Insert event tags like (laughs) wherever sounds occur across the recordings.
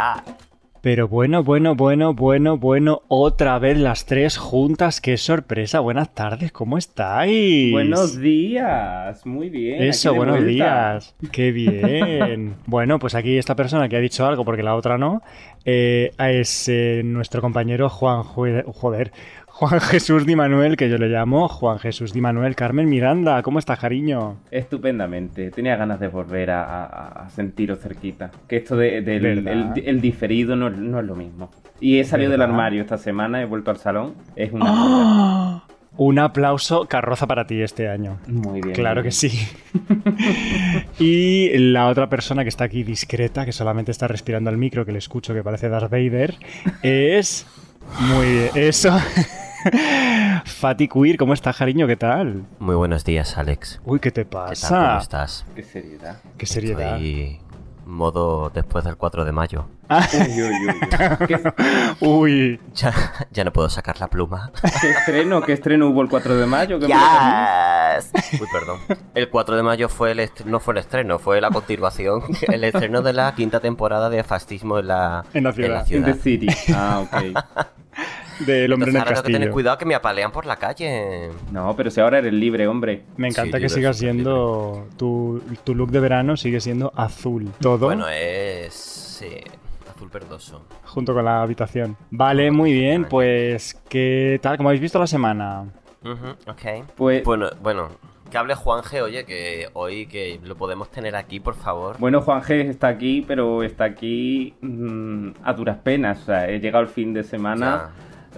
ya. Pero bueno, bueno, bueno, bueno, bueno, otra vez las tres juntas, qué sorpresa. Buenas tardes, ¿cómo estáis? Buenos días, muy bien. Eso, buenos vuelta. días. Qué bien. (laughs) bueno, pues aquí esta persona que ha dicho algo porque la otra no, eh, es eh, nuestro compañero Juan, joder, Juan Jesús Di Manuel, que yo le llamo Juan Jesús Di Manuel Carmen Miranda. ¿Cómo estás, cariño? Estupendamente. Tenía ganas de volver a, a- a sentiros cerquita. Que esto de- del ¿Verdad? el, el diferido no, no es lo mismo. Y he salido del armario esta semana, he vuelto al salón. Es una. ¡Ah! Un aplauso carroza para ti este año. Muy bien. Claro que sí. (laughs) y la otra persona que está aquí discreta, que solamente está respirando al micro, que le escucho que parece Darth Vader, es... Muy bien, eso. (laughs) Fati Queer, ¿cómo estás, cariño? ¿Qué tal? Muy buenos días, Alex. Uy, ¿qué te ¿Qué tal? ¿Cómo pasa? estás? Qué seriedad. Qué seriedad. Estoy modo después del 4 de mayo. Uy, uy, uy, uy. (laughs) ¿Qué, Uy, Ya, ya no puedo sacar la pluma. qué estreno? ¿Qué estreno hubo el 4 de mayo? ¿Qué? Uy, perdón. El 4 de mayo fue el no fue el estreno, fue la continuación. (laughs) El estreno de la quinta temporada de Fascismo en la, En la ciudad. In the city. Ah, ok. (laughs) del hombre en Entonces el ahora tengo que tener cuidado que me apalean por la calle. No, pero si ahora eres libre, hombre. Me encanta Sí, que sigas siendo... Tu, tu look de verano sigue siendo azul. Todo Bueno, es... sí, azul verdoso. junto con la habitación. Vale, muy bien. Pues, ¿qué tal? ¿Cómo habéis visto la semana? Ujú, ok. Pues, Bueno, bueno, que hable Juanje, oye, que hoy que lo podemos tener aquí, por favor. Bueno, Juan G está aquí, pero está aquí mm, a duras penas. O sea, he llegado el fin de semana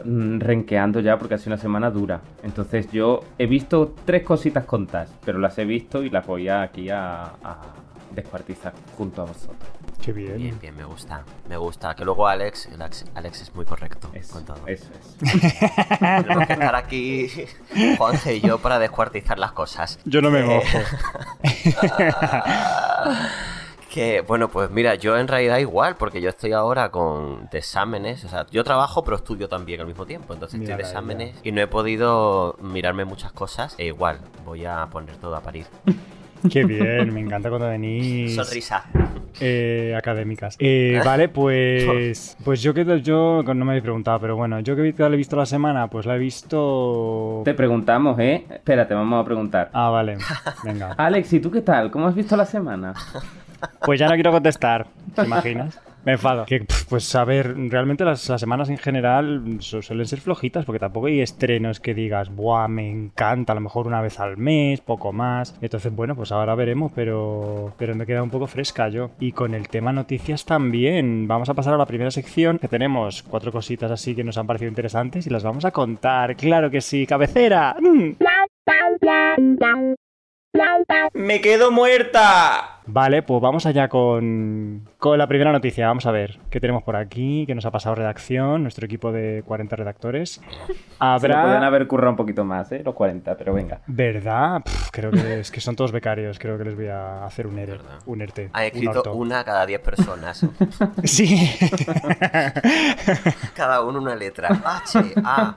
renqueando ya porque ha sido una semana dura. Entonces yo he visto tres cositas contadas, pero las he visto y las voy a- aquí a, a descuartizar junto a vosotros. Qué Bien, bien. bien, me gusta. Me gusta. Que luego Alex, Alex, Alex es muy correcto Eso, con todo. eso es. (laughs) (laughs) Tenemos que estar aquí, Juanje y yo, para descuartizar las cosas. Yo no me Eh, mojo. (laughs) Que, bueno, pues mira, yo en realidad igual, porque yo estoy ahora con de exámenes, o sea, yo trabajo pero estudio también al mismo tiempo, entonces Mira estoy de exámenes y no he podido mirarme muchas cosas, e igual, voy a poner todo a parir. (laughs) Qué bien, me encanta cuando venís Sonrisa. eh, académicas. Eh, vale, pues (laughs) pues yo que yo no me habéis preguntado, pero bueno, yo que he visto la semana, pues la he visto. Te preguntamos, ¿eh? Espérate, vamos a preguntar. Ah, vale. Venga. (laughs) Alex, ¿y tú qué tal? ¿Cómo has visto la semana? Pues ya no quiero contestar. ¿Te imaginas? Me enfado. Que, pues a ver, realmente las, las semanas en general su- suelen ser flojitas porque tampoco hay estrenos que digas, ¡buah, me encanta! A lo mejor una vez al mes, poco más. Entonces, bueno, pues ahora veremos, pero, pero me queda un poco fresca yo. Y con el tema noticias también. Vamos a pasar a la primera sección que tenemos cuatro cositas así que nos han parecido interesantes y las vamos a contar. ¡Claro que sí! ¡Cabecera! ¡Mm! ¡Me quedo muerta! Vale, pues vamos allá con, con la primera noticia. Vamos a ver qué tenemos por aquí, qué nos ha pasado redacción, nuestro equipo de 40 redactores. Se lo podrían Habrá... haber currado un poquito más, ¿eh? Los 40, pero venga. ¿Verdad? Creo que es que son todos becarios. Creo que les voy a hacer un ERE, un ERTE. Ha un escrito orto. una cada 10 personas. (laughs) Sí. (laughs) Cada uno una letra. H, A.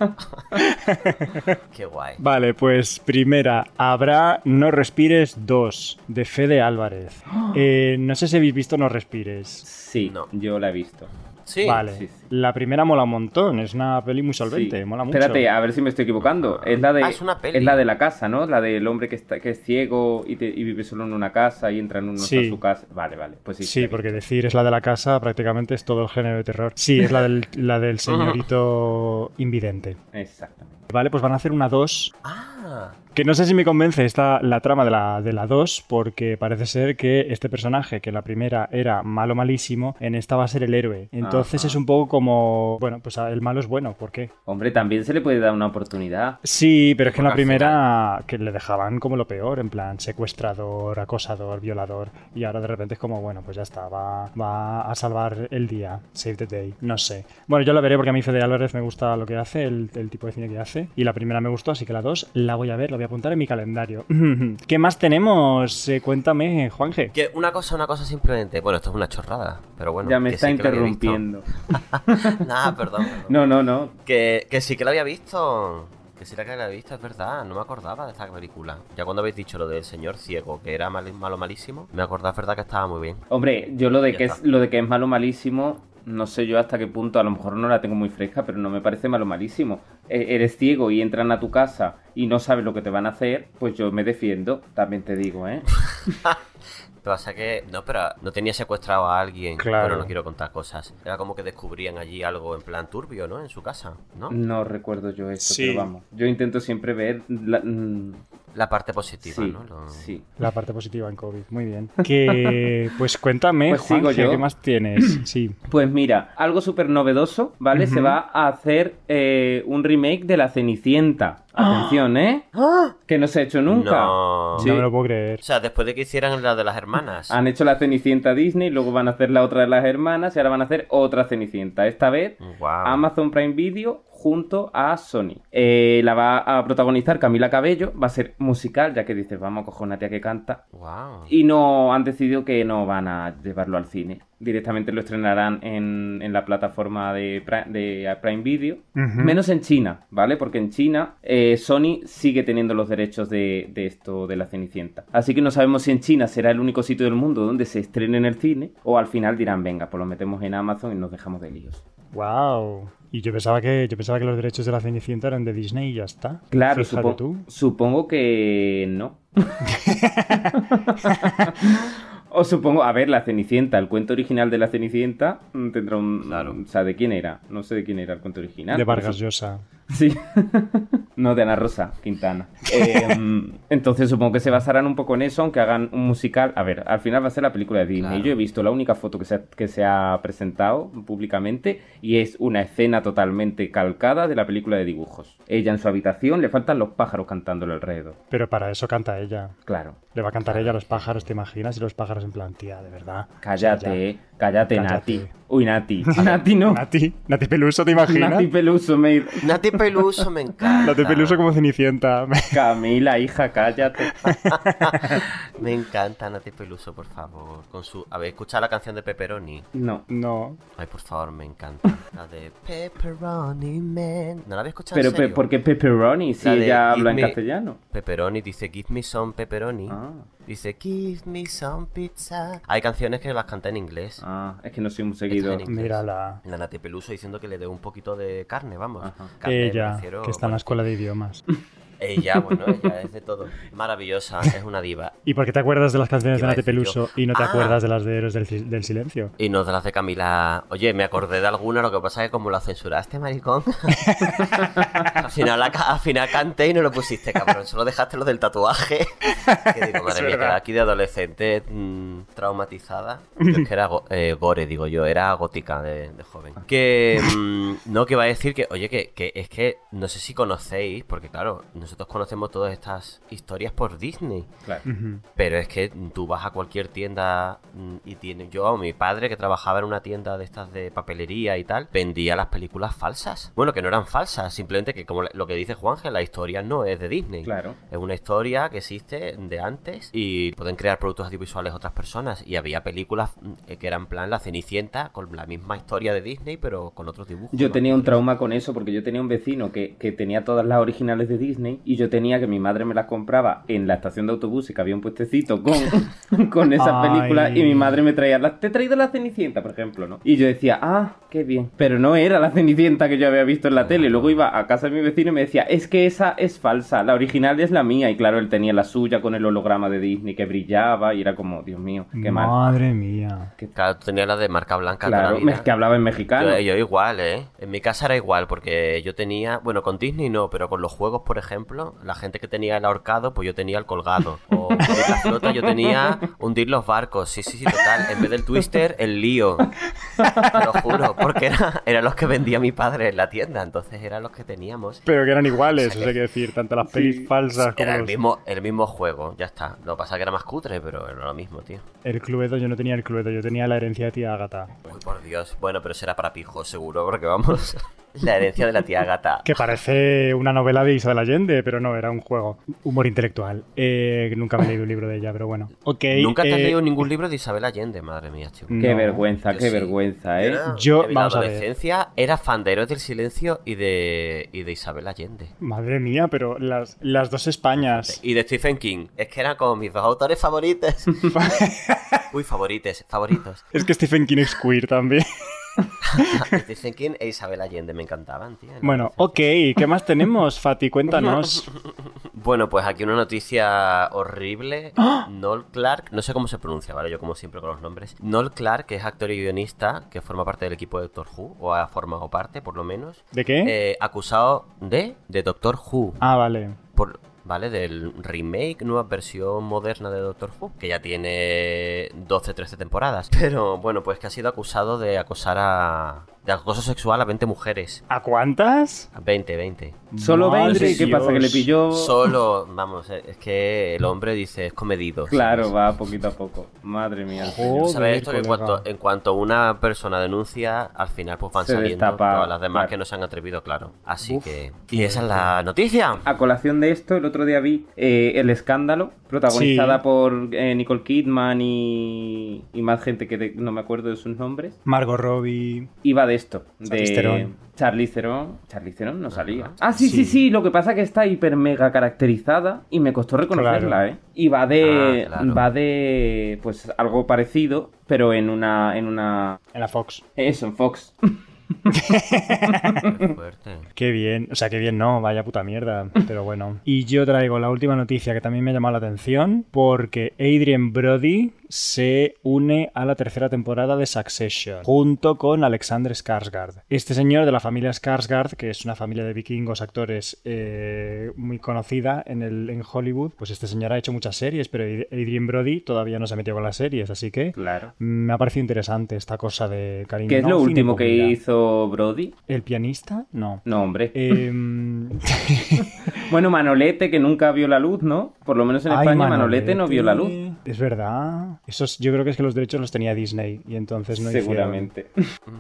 (laughs) Qué guay. vale, pues primera. Habrá No Respires 2, de Fede Álvarez. (gasps) Eh, no sé si habéis visto No Respires. Sí, No. yo la he visto. Sí. vale. sí, sí. La primera mola un montón. Es una peli muy solvente. Sí. Mola mucho. Espérate, a ver si me estoy equivocando. Es la de, Ah, es una peli. la de la casa, ¿no? La del hombre que está que es ciego y, te- y vive solo en una casa y entra en uno Sí. a su casa. Vale, vale. Pues sí. Sí, porque decir es la de la casa prácticamente es todo el género de terror. Sí, es la del, la del (laughs) señorito invidente. Exactamente. Vale, pues van a hacer una 2. Ah. Que no sé si me convence esta, la trama de la, de la 2, porque parece ser que este personaje, que en la primera era malo malísimo, en esta va a ser el héroe. Entonces Ajá. es un poco como, bueno, pues el malo es bueno, ¿por qué? Hombre, también se le puede dar una oportunidad. Sí, pero es que en la primera que le dejaban como lo peor, en plan secuestrador, acosador, violador, y ahora de repente es como, bueno, pues ya está, va, va a salvar el día, save the day, no sé. Bueno, yo la veré porque a mí Fede Álvarez me gusta lo que hace, el, el tipo de cine que hace, y la primera me gustó, así que la dos la voy a ver, la voy a apuntar en mi calendario. (laughs) ¿Qué más tenemos? Eh, cuéntame, Juanje. Que una cosa, una cosa simplemente. Bueno, esto es una chorrada, pero bueno. ya me está sí interrumpiendo. (laughs) Nah, perdón. perdón. No, no, no. Que, que sí que la había visto. Que sí la que la había visto, es verdad. No me acordaba de esta película. Ya cuando habéis dicho lo del señor ciego, que era mal- malo malísimo, me acordaba, es verdad que estaba muy bien. Hombre, yo lo de Ya que es lo de que es malo malísimo no sé yo hasta qué punto, a lo mejor no la tengo muy fresca, pero no me parece malo malísimo. E- eres ciego y entran a tu casa y no sabes lo que te van a hacer, pues yo me defiendo, también te digo, ¿eh? (laughs) Pasa que, no, pero no tenía secuestrado a alguien, Claro. pero no quiero contar cosas. Era como que descubrían allí algo en plan turbio, ¿no? En su casa, ¿no? No recuerdo yo eso, Sí. pero vamos. Yo intento siempre ver... la- mm, La parte positiva, sí, ¿no? Lo- sí. La parte positiva en COVID. Muy bien. Que, pues cuéntame, Pues sigo yo. ¿qué más tienes? (clears throat) Sí. Pues mira, algo súper novedoso, ¿vale? Se va a hacer eh, un remake de La Cenicienta. Atención, ¿eh? Que no se ha hecho nunca. No. Sí. No me lo puedo creer. O sea, después de que hicieran la de las hermanas. Han hecho la Cenicienta Disney, luego van a hacer la otra de las hermanas y ahora van a hacer otra Cenicienta. Esta vez Wow. Amazon Prime Video junto a Sony. Eh, la va a protagonizar Camila Cabello, va a ser musical, ya que dices, vamos a coger una tía que canta. Wow. Y no han decidido que no van a llevarlo al cine. Directamente lo estrenarán en, en la plataforma de Prime, de Prime Video. Menos en China, ¿vale? Porque en China eh, Sony sigue teniendo los derechos de, de esto de la Cenicienta. Así que no sabemos si en China será el único sitio del mundo donde se estrene en el cine o al final dirán, venga, pues lo metemos en Amazon y nos dejamos de líos. Wow. Y yo pensaba que yo pensaba que los derechos de la Cenicienta eran de Disney y ya está. Claro, supo- tú. supongo que no. (laughs) o supongo, a ver, la Cenicienta, el cuento original de la Cenicienta mm, tendrá un... Claro. O sea, ¿de quién era? No sé de quién era el cuento original. De Vargas su- Llosa. (laughs) Sí. no, de Ana Rosa Quintana. Eh, entonces supongo que se basarán un poco en eso, aunque hagan un musical. A ver, al final va a ser la película de Disney. Claro. Yo he visto la única foto que se, ha, que se ha presentado públicamente y es una escena totalmente calcada de la película de dibujos. Ella en su habitación, le faltan los pájaros cantándole alrededor. Pero para eso canta ella. Claro. Le va a cantar ella a los pájaros, ¿te imaginas? Y los pájaros en plan, tía, de verdad. Cállate, O sea. Cállate, Cállate. Nati. Uy, Nati. (laughs) Nati no. Nati, Nati Peluso, ¿te imaginas? Nati Peluso, me... Nati Peluso me encanta. Nati Peluso como Cenicienta. (laughs) Camila, hija, cállate. (laughs) Me encanta Nati Peluso, por favor. Con su... ¿Habéis escuchado la canción de Pepperoni? No. No. Ay, por favor, me encanta. La de Pepperoni Man. ¿No la habéis escuchado Pero, en pe- serio? ¿por qué pepperoni si La ella habla en castellano? Pepperoni dice Give me some pepperoni. Ah. Dice Give me some pizza. Hay canciones que las canta en inglés. Ah, es que no soy un seguidor. Mírala. La Nati Peluso diciendo que le dé un poquito de carne, vamos. Carne, Ella, refiero, que está en la escuela de idiomas. (laughs) Ella, bueno, ella es de todo. Maravillosa, es una diva. ¿Y por qué te acuerdas de las canciones de decir Peluso yo. y no te Ah. acuerdas de las de Héroes del, Sil- del Silencio? Y no de las de Camila. Oye, me acordé de alguna, lo que pasa es que como la censuraste, maricón. (laughs) al, final, la al final canté y no lo pusiste, cabrón. Solo dejaste lo del tatuaje. Que digo, madre mía, aquí de adolescente mm, traumatizada. (laughs) Yo es que era go- eh, gore, digo yo, era gótica de, de joven. Que mm, no, que va a decir que, oye, que, que es que no sé si conocéis, porque claro, nosotros conocemos todas estas historias por Disney. Claro. Pero es que tú vas a cualquier tienda mm, y tiene. Yo, mi padre, que trabajaba en una tienda de estas de papelería y tal, vendía las películas falsas. Bueno, que no eran falsas, simplemente que, como lo que dice Juanje, la historia no es de Disney. Claro. Es una historia que existe de antes y pueden crear productos audiovisuales otras personas. Y había películas mm, eh, que eran plan La Cenicienta, con la misma historia de Disney, pero con otros dibujos. Yo ¿no? tenía un trauma con eso porque yo tenía un vecino que, que tenía todas las originales de Disney y yo tenía que mi madre me las compraba en la estación de autobús y que había un puestecito con, (laughs) con esas Ay. películas y mi madre me traía las... Te he traído la Cenicienta, por ejemplo, ¿no? Y yo decía, ah, qué bien. Pero no era la Cenicienta que yo había visto en la tele. Luego iba a casa de mi vecino y me decía, es que esa es falsa, la original es la mía. Y claro, él tenía la suya con el holograma de Disney que brillaba y era como, Dios mío, qué mal. Madre mía. Claro, tú tenías la de marca blanca. Claro, vida. es que hablaba en mexicano. Yo, yo igual, ¿eh? En mi casa era igual, porque yo tenía, bueno, con Disney no, pero con los juegos, por ejemplo, la gente que tenía el ahorcado, pues yo tenía el colgado. O hundir la flota, yo tenía hundir los barcos. Sí, sí, sí, total. En vez del twister, el lío. Te lo juro, porque era, eran los que vendía mi padre en la tienda, entonces eran los que teníamos. Pero que eran iguales, O sea que- que decir, tanto las pelis falsas como Era el los- mismo, el mismo juego, ya está. Lo que pasa es que era más cutre, pero era lo mismo, tío. El Cluedo, yo no tenía el Cluedo, yo tenía la herencia de tía Agatha. Uy, por Dios. Bueno, pero será para pijos, seguro, porque vamos. La herencia de la tía gata. Que parece una novela de Isabel Allende, pero no, era un juego. Humor intelectual. Eh, nunca me he leído un libro de ella, pero bueno. Nunca te has eh, leído ningún libro de Isabel Allende, madre mía, chico. Qué No, vergüenza, qué sí. vergüenza, ¿eh? Era- Yo- en la vamos a ver. adolescencia era fan de Héroes del Silencio y de, y de Isabel Allende. Madre mía, pero las, las dos Españas. Y de Stephen King. Es que eran como mis dos autores favoritos. (laughs) Uy, favorites, favoritos. es que Stephen King es queer también. Stephen King e Isabel Allende me encantaban, tío. Bueno, ok, ¿qué más tenemos, Fati? Cuéntanos. (laughs) Bueno, pues aquí una noticia horrible. (gasps) ¡Ah! Noel Clark, no sé cómo se pronuncia, ¿vale? Yo como siempre con los nombres. Noel Clark, que es actor y guionista, que forma parte del equipo de Doctor Who, o ha formado parte, por lo menos. ¿De qué? eh, acusado de, de Doctor Who. Ah, vale. Por, ¿Vale? Del remake, nueva versión moderna de Doctor Who, que ya tiene 12-13 temporadas. (laughs) Pero bueno, pues que ha sido acusado de acosar a. de acoso sexual a 20 mujeres. ¿A cuántas? A 20, 20. Solo Madre 20, ¿qué pasa? Que le pilló. Solo, vamos, eh, es que el hombre dice es comedido. Claro, ¿sabes? va poquito a poco. Madre mía. Joder, ¿Sabes esto? Que en cuanto, en cuanto una persona denuncia, al final pues van Se saliendo destapa, todas las demás claro. que no se han atrevido, claro. Así que... Y esa es la noticia. A colación de esto, el otro día vi eh, El Escándalo, protagonizada Sí. por eh, Nicole Kidman y, y más gente que de- no me acuerdo de sus nombres. Margot Robbie. Iba de esto, de. Charlize Theron. Charlize Theron no salía. Ah, sí, sí, sí, lo que pasa es que está hiper mega caracterizada y me costó reconocerla, Claro. ¿eh? Y va de, Ah, claro. va de, pues algo parecido, pero en una, en una, En la Fox. eso, en Fox. (laughs) Qué. Qué bien, o sea, qué bien no, vaya puta mierda, pero bueno. Y yo traigo la última noticia que también me ha llamado la atención, porque Adrian Brody se une a la tercera temporada de Succession, junto con Alexander Skarsgård. Este señor de la familia Skarsgård, que es una familia de vikingos actores eh, muy conocida en, el, en Hollywood, pues este señor ha hecho muchas series, pero Adrian Brody todavía no se ha metido con las series, así que Claro. me ha parecido interesante esta cosa de cariño. ¿Qué es lo último que hizo Brody? ¿El pianista? No. No, hombre. Em, (laughs) Bueno, Manolete, que nunca vio la luz, ¿no? Por lo menos en Ay, España Manolete, no vio la luz. Es verdad. Esos, yo creo que es que los derechos los tenía Disney y entonces no Seguramente.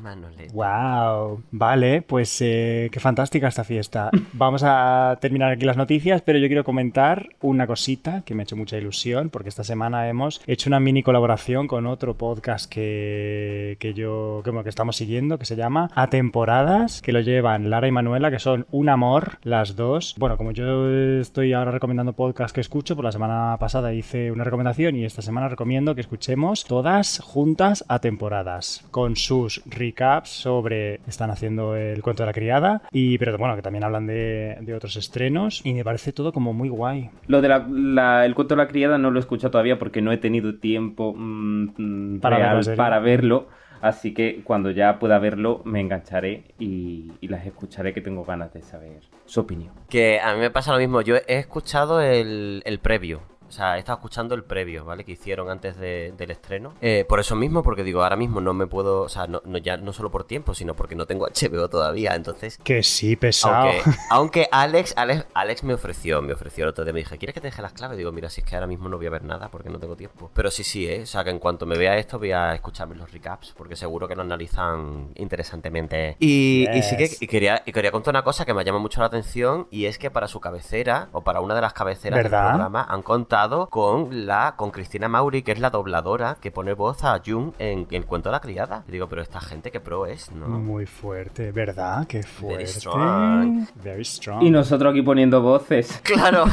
Manolete. Wow. Vale, pues eh, qué fantástica esta fiesta. (laughs) Vamos a terminar aquí las noticias, pero yo quiero comentar una cosita que me ha hecho mucha ilusión, porque esta semana hemos hecho una mini colaboración con otro podcast que, que yo que, bueno, que estamos siguiendo, que se llama A Temporadas, que lo llevan Lara y Manuela, que son un amor las dos. Bueno, como yo estoy ahora recomendando podcast que escucho, por la semana pasada hice una recomendación y esta semana recomiendo que escuchemos todas juntas a temporadas, con sus recaps sobre... Están haciendo el cuento de la criada, y pero bueno, que también hablan de, de otros estrenos, y me parece todo como muy guay. Lo de la, la- el cuento de la criada no lo he escuchado todavía porque no he tenido tiempo mm, Para ver la real serie. para verlo. Así que cuando ya pueda verlo me engancharé y, y las escucharé que tengo ganas de saber su opinión. Que a mí me pasa lo mismo. Yo he escuchado el, el previo. O sea, he estado escuchando el previo, ¿vale? Que hicieron antes de- del estreno. Eh, por eso mismo, porque digo, ahora mismo no me puedo. O sea, no, no- ya no solo por tiempo, sino porque no tengo (laughs) HBO todavía. Entonces. Que sí, pesado. Aunque, (laughs) aunque Alex, Alex, Alex me ofreció, me ofreció el otro día, me dije, ¿quieres que te deje las claves? Digo, mira, si es que ahora mismo no voy a ver nada porque no tengo tiempo. Pero sí, sí, ¿eh? O sea, que en cuanto me vea esto voy a escucharme los recaps porque seguro que lo analizan interesantemente. Y, y sí que y quería, y quería contar una cosa que me llama mucho la atención y es que para su cabecera, o para una de las cabeceras ¿Verdad? del programa, han contado con la con Cristina Mauri, que es la dobladora que pone voz a Jung en, en Cuento de la Criada. Y digo, pero esta gente que pro es, ¿no? Muy fuerte, ¿verdad? Qué fuerte. strong. Very strong. Y nosotros aquí poniendo voces. (laughs) Claro.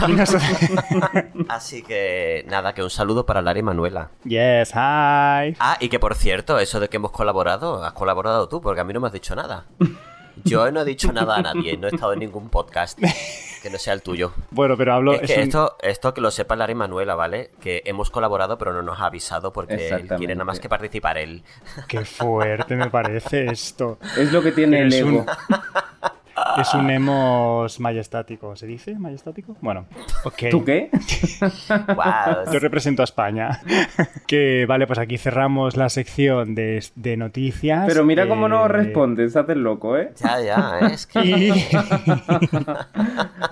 (laughs) (laughs) Así que nada, que un saludo para Lara y Manuela. Yes, hi. Ah, y que por cierto, eso de que hemos colaborado, has colaborado tú, porque a mí no me has dicho nada. Yo no he dicho nada a nadie, no he estado en ningún podcast que no sea el tuyo. Bueno, pero hablo. Es que un- esto, esto que lo sepa Lara y Manuela, ¿vale? Que hemos colaborado, pero no nos ha avisado porque quiere nada más que participar él. Qué fuerte me parece esto. Es lo que tiene el un- ego. (laughs) Es un emos majestático. ¿Se dice majestático? Bueno, ok. ¿Tú qué? (laughs) Wow. Yo represento a España. (laughs) que vale, pues aquí cerramos la sección de, de noticias. Pero mira cómo no Eh, respondes, haces loco, ¿eh? Ya, ya, es que... Y... (laughs)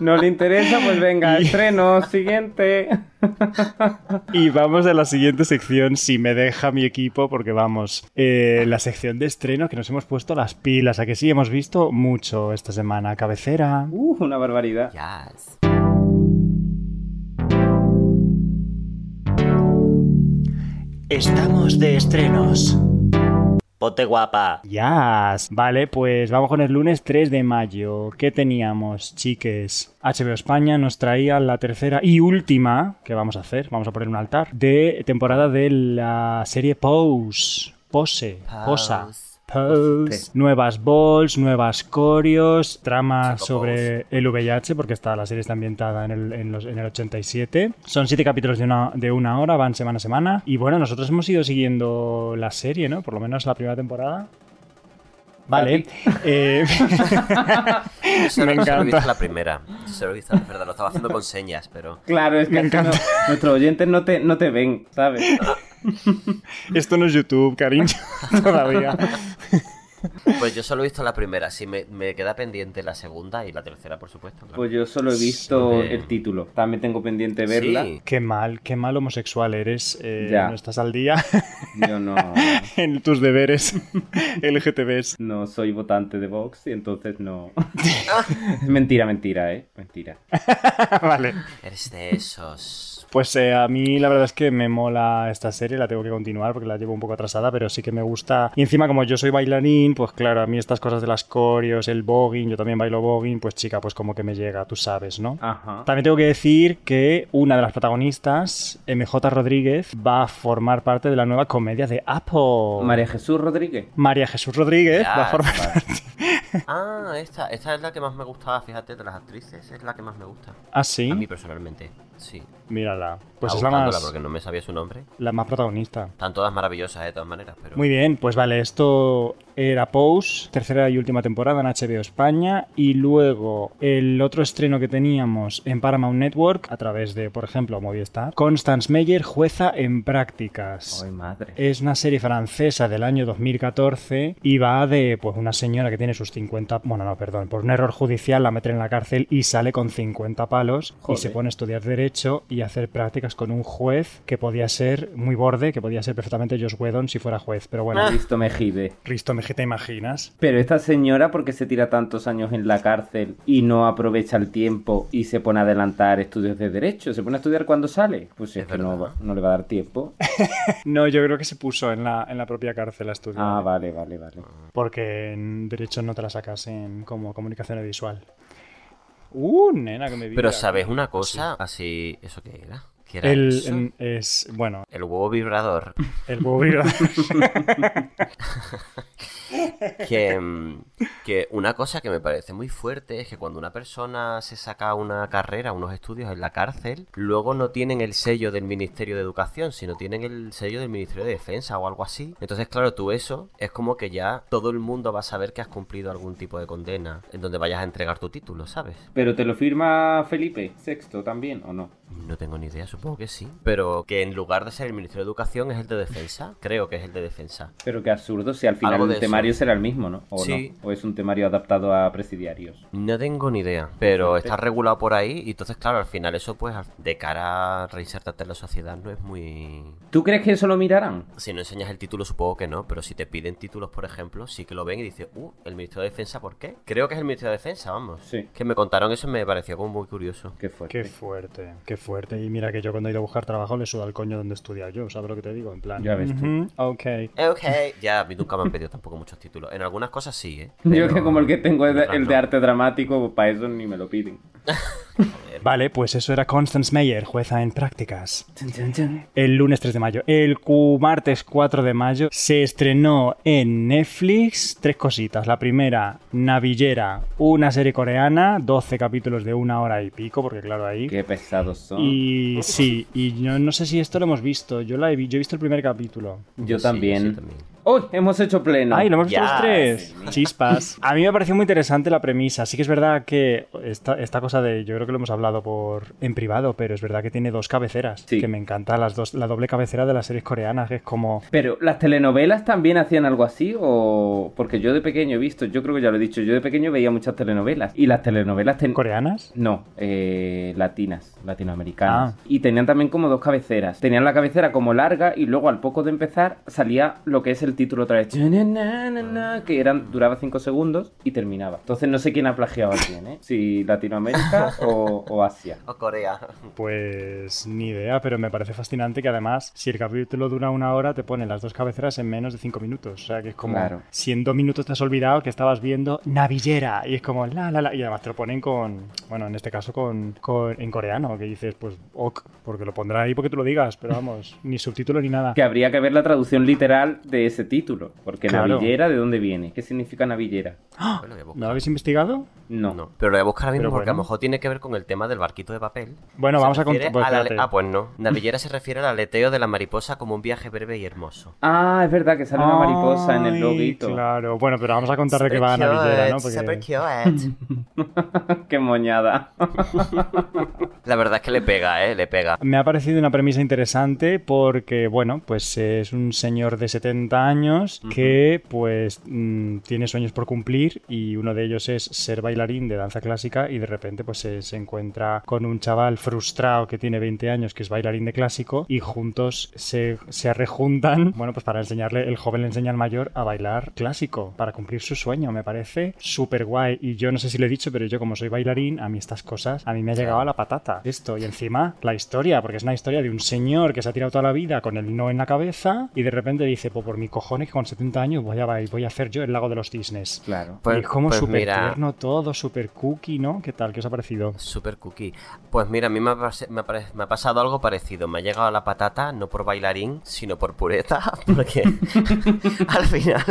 No le interesa, pues venga, estreno, siguiente. (laughs) Y vamos a la siguiente sección, si me deja mi equipo, porque vamos, eh, la sección de estreno que nos hemos puesto las pilas, a que sí, hemos visto mucho esta semana. Cabecera. Uh, una barbaridad. Yes. Estamos de estrenos. Ponte guapa. Yes. Vale, pues vamos con el lunes 3 de mayo. ¿Qué teníamos, chiques? HBO España nos traía la tercera y última, que vamos a hacer, vamos a poner un altar, de temporada de la serie Pose. Pose. Posa. Nuevas balls, nuevas coreos, trama Psycho sobre el VIH, porque está, la serie está ambientada en el, en los- en el 87. Son siete capítulos de una, de una hora, van semana a semana. Y bueno, nosotros hemos ido siguiendo la serie, ¿no? Por lo menos la primera temporada. Vale. Eh, (laughs) Me encanta. visto la primera. Solo he visto, es verdad, lo estaba haciendo con señas, pero. Claro, es que Me así encanta. no- nuestros oyentes no te, no te ven, ¿sabes? Esto no es YouTube, cariño, (laughs) todavía. Pues yo solo he visto la primera. Sí, me, me queda pendiente la segunda y la tercera, por supuesto. claro. Pues yo solo he visto Sí. el título. También tengo pendiente verla. Sí. Qué mal, qué mal homosexual eres. eh, Ya. No estás al día (laughs) Yo no, (laughs) en tus deberes LGTBs. no soy votante de Vox y entonces no. mentira, mentira, ¿eh? Mentira. vale. Eres de esos. Pues eh, a mí la verdad es que me mola esta serie, la tengo que continuar porque la llevo un poco atrasada, pero sí que me gusta. Y encima como yo soy bailarín, pues claro, a mí estas cosas de las coreos, el voguing, yo también bailo voguing, pues chica, pues como que me llega, tú sabes, ¿no? Ajá. También tengo que decir que una de las protagonistas, MJ Rodríguez, va a formar parte de la nueva comedia de Apple. María Jesús Rodríguez. María Jesús Rodríguez Ya, va a formar parte. (laughs) Ah, esta, esta es la que más me gustaba, fíjate, de las actrices. Es la que más me gusta. Ah, sí. A mí personalmente. Sí. Mírala. Pues es la más, porque no me sabía su nombre. la más protagonista. Están todas maravillosas de todas maneras, pero. Muy bien, pues vale, esto era Pose, tercera y última temporada en HBO España. Y luego el otro estreno que teníamos en Paramount Network, a través de, por ejemplo, Movistar, Constance Meyer, jueza en prácticas. Ay, madre. Es una serie francesa del año 2014 y va de pues una señora que tiene sus 50, bueno, no, perdón, por un error judicial la meten en la cárcel y sale con 50 palos y se pone a estudiar derecho y hacer prácticas con un juez que podía ser muy borde, que podía ser perfectamente Josh Whedon si fuera juez, pero bueno, Listo, Mejide. Risto Mejía, ¿te imaginas? Pero esta señora, ¿por qué se tira tantos años en la cárcel y no aprovecha el tiempo y se pone a adelantar estudios de derecho? ¿Se pone a estudiar cuando sale? Pues es, Es que no, no le va a dar tiempo. (laughs) No, yo creo que se puso en la, en la propia cárcel a estudiar. Ah, vale, vale, vale. Porque en derecho no te la sacas en como comunicación visual. Uh, nena, que me Pero vibra. ¿sabes una cosa? Así. ¿Eso qué era? ¿Qué era El, eso? en- es, bueno, El huevo vibrador. el huevo vibrador. (laughs) (laughs) que, mm, que una cosa que me parece muy fuerte es que cuando una persona se saca una carrera, unos estudios en la cárcel, luego no tienen el sello del Ministerio de Educación, sino tienen el sello del Ministerio de Defensa o algo así. Entonces, claro, tú eso es como que ya todo el mundo va a saber que has cumplido algún tipo de condena en donde vayas a entregar tu título, ¿sabes? ¿Pero te lo firma Felipe VI también o no? No tengo ni idea, supongo que sí. Pero que en lugar de ser el Ministerio de Educación es el de Defensa. (laughs) Creo que es el de Defensa. Pero qué absurdo, si al final Algo el eso. temario será el mismo, ¿no? ¿O Sí. no? ¿O es un temario adaptado a presidiarios? No tengo ni idea, pero está regulado por ahí y entonces, claro, al final eso pues al- de cara a reinsertarte en la sociedad no es muy... ¿Tú crees que eso lo mirarán? Si no enseñas el título supongo que no, pero si te piden títulos, por ejemplo, sí que lo ven y dicen, uh, el Ministerio de Defensa, ¿por qué? Creo que es el Ministerio de Defensa, vamos. Sí. Que me contaron eso y me pareció como muy curioso. Qué fuerte. Qué fuerte, qué fuerte. Y mira que yo cuando he ido a buscar trabajo le suda el coño donde estudiar yo, ¿sabes lo que te digo? En plan, Ya ves tú. "Ujú, ok. Ok, ya a mí nunca me han pedido tampoco muchos títulos. En algunas cosas sí, ¿eh? Yo que como el que tengo es de- el de arte dramático, para eso ni me lo piden. (laughs) Vale, pues eso era Constance Meyer, jueza en prácticas. El lunes 3 de mayo. El cu- martes 4 de mayo se estrenó en Netflix tres cositas. La primera, Navillera, una serie coreana, 12 capítulos de una hora y pico, porque claro, ahí... Qué pesados son. Y sí, y yo no sé si esto lo hemos visto. Yo la he vi, yo he visto el primer capítulo. Yo Sí, también. sí, también. ¡Uy! Hemos hecho pleno. Ay, lo hemos visto Ya, los tres. Chispas. (laughs) A mí me pareció muy interesante la premisa. Sí que es verdad que esta, esta cosa de. Yo creo que lo hemos hablado por en privado, pero es verdad que tiene dos cabeceras. Sí. Que me encanta las dos, la doble cabecera de las series coreanas, que es como. Pero, ¿las telenovelas también hacían algo así? O. Porque yo de pequeño he visto, yo creo que ya lo he dicho, yo de pequeño veía muchas telenovelas. Y las telenovelas ten- ¿Coreanas? No, eh, latinas, latinoamericanas. Ah. Y tenían también como dos cabeceras. Tenían la cabecera como larga y luego al poco de empezar salía lo que es el título otra vez. Que eran, duraba cinco segundos y terminaba. Entonces no sé quién ha plagiado a quién, ¿eh? Si Latinoamérica (laughs) o, o Asia. O Corea. Pues ni idea, pero me parece fascinante que además, si el capítulo dura una hora, te pone las dos cabeceras en menos de cinco minutos. O sea, que es como. Claro. Si en dos minutos te has olvidado que estabas viendo Navillera. Y es como la, la, la. Y además te lo ponen con. Bueno, en este caso con, con- en coreano, que dices, pues ok, porque lo pondrá ahí porque tú lo digas, pero vamos, ni subtítulo ni nada. Que habría que ver la traducción literal de ese ese título. Porque Claro. navillera, ¿de dónde viene? ¿Qué significa navillera? Bueno, voy a buscar. ¿No lo habéis investigado? No. No, pero lo voy a buscar ahora mismo Pero porque a lo bueno. mejor tiene que ver con el tema del barquito de papel. Bueno, Se vamos a contar. pues. Ah, pues no. Navillera se refiere al aleteo de la mariposa como un viaje breve y hermoso. Ah, es verdad que sale una mariposa en el Ay, loguito. Claro, bueno, pero vamos a contar de qué va Navillera, ¿no? Porque... super cute. (laughs) Qué moñada. (laughs) La verdad es que le pega, ¿eh? Le pega. Me ha parecido una premisa interesante porque, bueno, pues es un señor de 70 años que, pues, mm, tiene sueños por cumplir y uno de ellos es ser bailarín de danza clásica y de repente, pues, se, se encuentra con un chaval frustrado que tiene 20 años que es bailarín de clásico y juntos se, se rejuntan, (laughs) bueno, pues para enseñarle, el joven le enseña al mayor a bailar clásico para cumplir su sueño. Me parece súper guay y yo no sé si lo he dicho, pero yo como soy bailarín, a mí estas cosas, a mí me ha llegado a la patata esto y encima la historia, porque es una historia de un señor que se ha tirado toda la vida con el no en la cabeza y de repente dice, pues por mi cojones que con 70 años voy a, voy a hacer yo el lago de los cisnes. Claro. Pues- y es como pues súper mira. tierno todo, súper cookie, ¿no? ¿Qué tal? ¿Qué os ha parecido? Super cookie. Pues mira, a mí me ha, me ha me ha pasado algo parecido. Me ha llegado la patata no por bailarín, sino por pureta, (laughs) porque (laughs) al final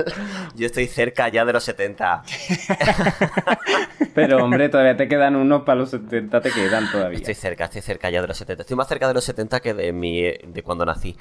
yo estoy cerca ya de los 70. (laughs) Pero hombre, todavía te quedan unos para los 70, te quedan todavía. Estoy cerca, estoy cerca ya de los 70. Estoy más cerca de los 70 que de mi de cuando nací.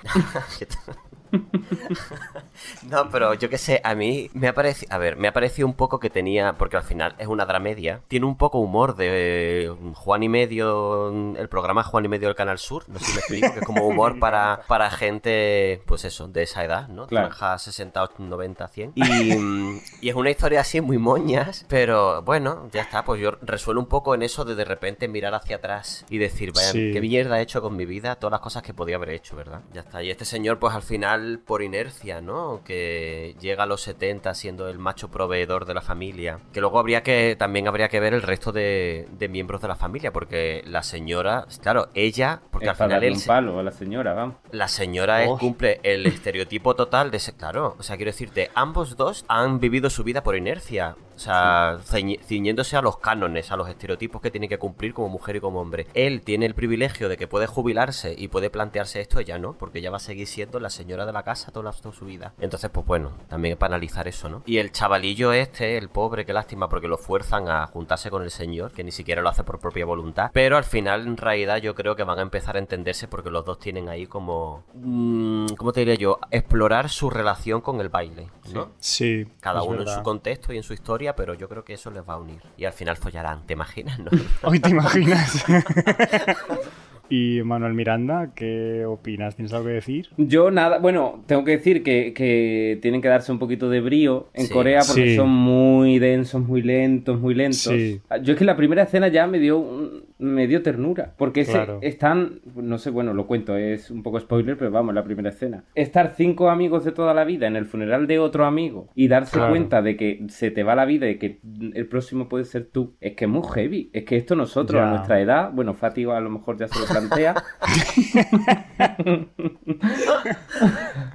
(laughs) no, pero yo qué sé, a mí me ha parecido, a ver, me ha parecido un poco que tenía, porque al final es una dramedia, tiene un poco humor de eh, Juan y Medio, el programa Juan y Medio del Canal Sur, no sé si me explico, que es como humor (laughs) para, para gente, pues eso, de esa edad, ¿no? Claro. Franja 60, 90, 100. Y, mm, y es una historia así muy moñas, pero bueno, ya está, pues yo resueno un poco en eso de de repente mirar hacia atrás y decir, vaya, Sí. qué mierda he hecho con mi vida, todas las cosas que podía haber hecho, ¿verdad? Ya está. Y este señor, pues al final, por inercia, ¿no? Que llega a los 70 siendo el macho proveedor de la familia. Que luego habría que, también habría que ver el resto de, de miembros de la familia, porque la señora, claro, ella, porque Es al para final darle él un palo a la señora, vamos. la señora es- cumple el estereotipo total de ese. Claro, o sea, quiero decirte, ambos dos han vivido su vida por inercia. O sea, ciñéndose a los cánones, a los estereotipos que tiene que cumplir como mujer y como hombre. Él tiene el privilegio de que puede jubilarse y puede plantearse esto, ella no, porque ella va a seguir siendo la señora de la casa toda, toda su vida. Entonces, pues bueno, también es para analizar eso, ¿no? Y el chavalillo este, el pobre, qué lástima, porque lo fuerzan a juntarse con el señor, que ni siquiera lo hace por propia voluntad. Pero al final, en realidad, yo creo que van a empezar a entenderse porque los dos tienen ahí como. mm, ¿Cómo te diré yo? Explorar su relación con el baile, ¿no? Sí. Cada uno en su contexto y en su historia, pero yo creo que eso les va a unir. Y al final follarán, ¿te imaginas? (laughs) No? Hoy te imaginas. (laughs) y Manuel Miranda, ¿qué opinas? ¿Tienes algo que decir? Yo nada, bueno, tengo que decir que, que tienen que darse un poquito de brío en Sí. Corea porque Sí. son muy densos, muy lentos, muy lentos. Sí. Yo es que la primera escena ya me dio un- me dio ternura, porque ese- Claro. están, no sé, bueno, lo cuento, es un poco spoiler, pero vamos, la primera escena. Estar cinco amigos de toda la vida en el funeral de otro amigo y darse Claro. cuenta de que se te va la vida y que el próximo puede ser tú, es que es muy heavy. Es que esto nosotros Ya. a nuestra edad, bueno, Fatigo a lo mejor ya se lo plantea. (laughs)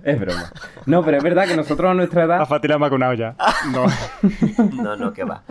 es broma. No, pero es verdad que nosotros a nuestra A edad Fati la han vacunado ya. No. No, no, que va.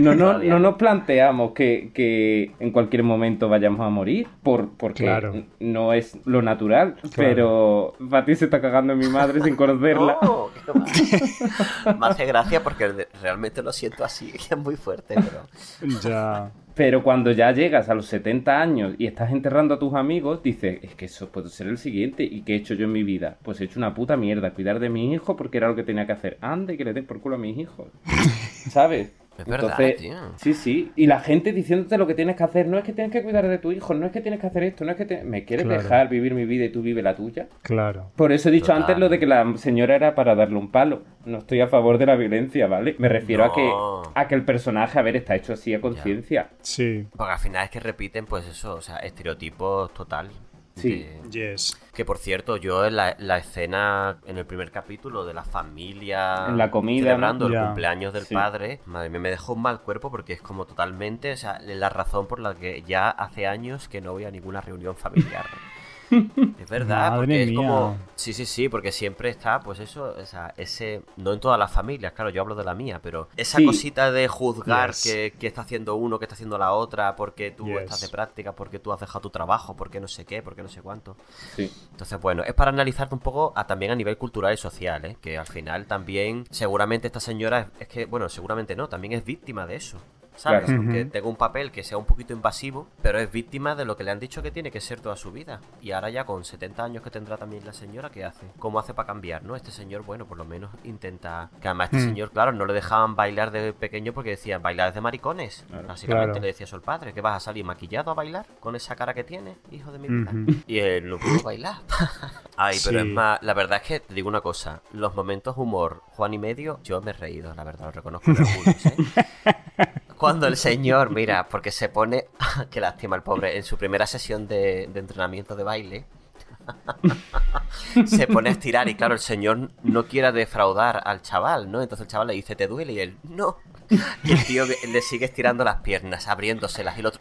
No, no, no no. nos planteamos que, que en cualquier momento vayamos a morir, por, porque Claro. no es lo natural. Pero Fati se está cagando en mi madre sin conocerla. Va. Me hace gracia porque realmente lo siento así, que (laughs) es muy fuerte, pero. Ya. Pero cuando ya llegas a los 70 años y estás enterrando a tus amigos, dices, es que eso puede ser el siguiente. ¿Y qué he hecho yo en mi vida? Pues he hecho una puta mierda, cuidar de mi hijo porque era lo que tenía que hacer. Ande, que le den por culo a mis hijos. (laughs) ¿Sabes? Es verdad, tío. Sí, sí. Y la gente diciéndote lo que tienes que hacer. No es que tienes que cuidar de tu hijo, no es que tienes que hacer esto, no es que te... ¿Me quieres Claro. dejar vivir mi vida y tú vive la tuya? Claro. Por eso he dicho Total. antes lo de que la señora era para darle un palo. No estoy a favor de la violencia, ¿vale? Me refiero a que a que el personaje, a ver, está hecho así a conciencia. Sí. Porque al final es que repiten, pues eso, o sea, estereotipos total. Sí. de- Yes. Que por cierto, yo en la, la escena en el primer capítulo de la familia En la comida, celebrando ¿no? el cumpleaños del Sí. padre, madre mía, me dejó un mal cuerpo porque es como totalmente, o sea, la razón por la que ya hace años que no voy a ninguna reunión familiar. (laughs) Es verdad, Madre porque es mía. como. Sí, sí, sí, porque siempre está, pues eso, o sea, ese. No en todas las familias, claro, yo hablo de la mía, pero esa Sí. cosita de juzgar Yes. que, que está haciendo uno, que está haciendo la otra, porque tú Yes. estás de práctica, porque tú has dejado tu trabajo, porque no sé qué, porque no sé cuánto. Sí. Entonces, bueno, es para analizarte un poco a, también a nivel cultural y social, ¿eh? que al final también, seguramente esta señora es, es que, bueno, seguramente no, también es víctima de eso. ¿Sabes? Claro. Ujú. tenga un papel que sea un poquito invasivo, pero es víctima de lo que le han dicho que tiene que ser toda su vida. Y ahora ya con 70 años que tendrá también la señora, ¿qué hace? ¿Cómo hace para cambiar, no? Este señor, bueno, por lo menos intenta... Que además este Mm. señor, claro, no le dejaban bailar de pequeño porque decían, bailar es de maricones. Claro. Básicamente Claro. le decía eso el padre, que vas a salir maquillado a bailar con esa cara que tiene, hijo de mi vida. Ujú. Y él no pudo bailar. (laughs) Ay, pero Sí. es más, la verdad es que te digo una cosa, los momentos humor, Juan y medio, yo me he reído, la verdad, lo reconozco de algunos, ¿eh? (laughs) Cuando el señor, mira, porque se pone, (laughs) qué lástima el pobre, en su primera sesión de, de entrenamiento de baile, (laughs) se pone a estirar y claro, el señor no quiere defraudar al chaval, ¿no? Entonces el chaval le dice, ¿te duele? Y él, no. Y el tío le sigue estirando las piernas, abriéndoselas y el otro,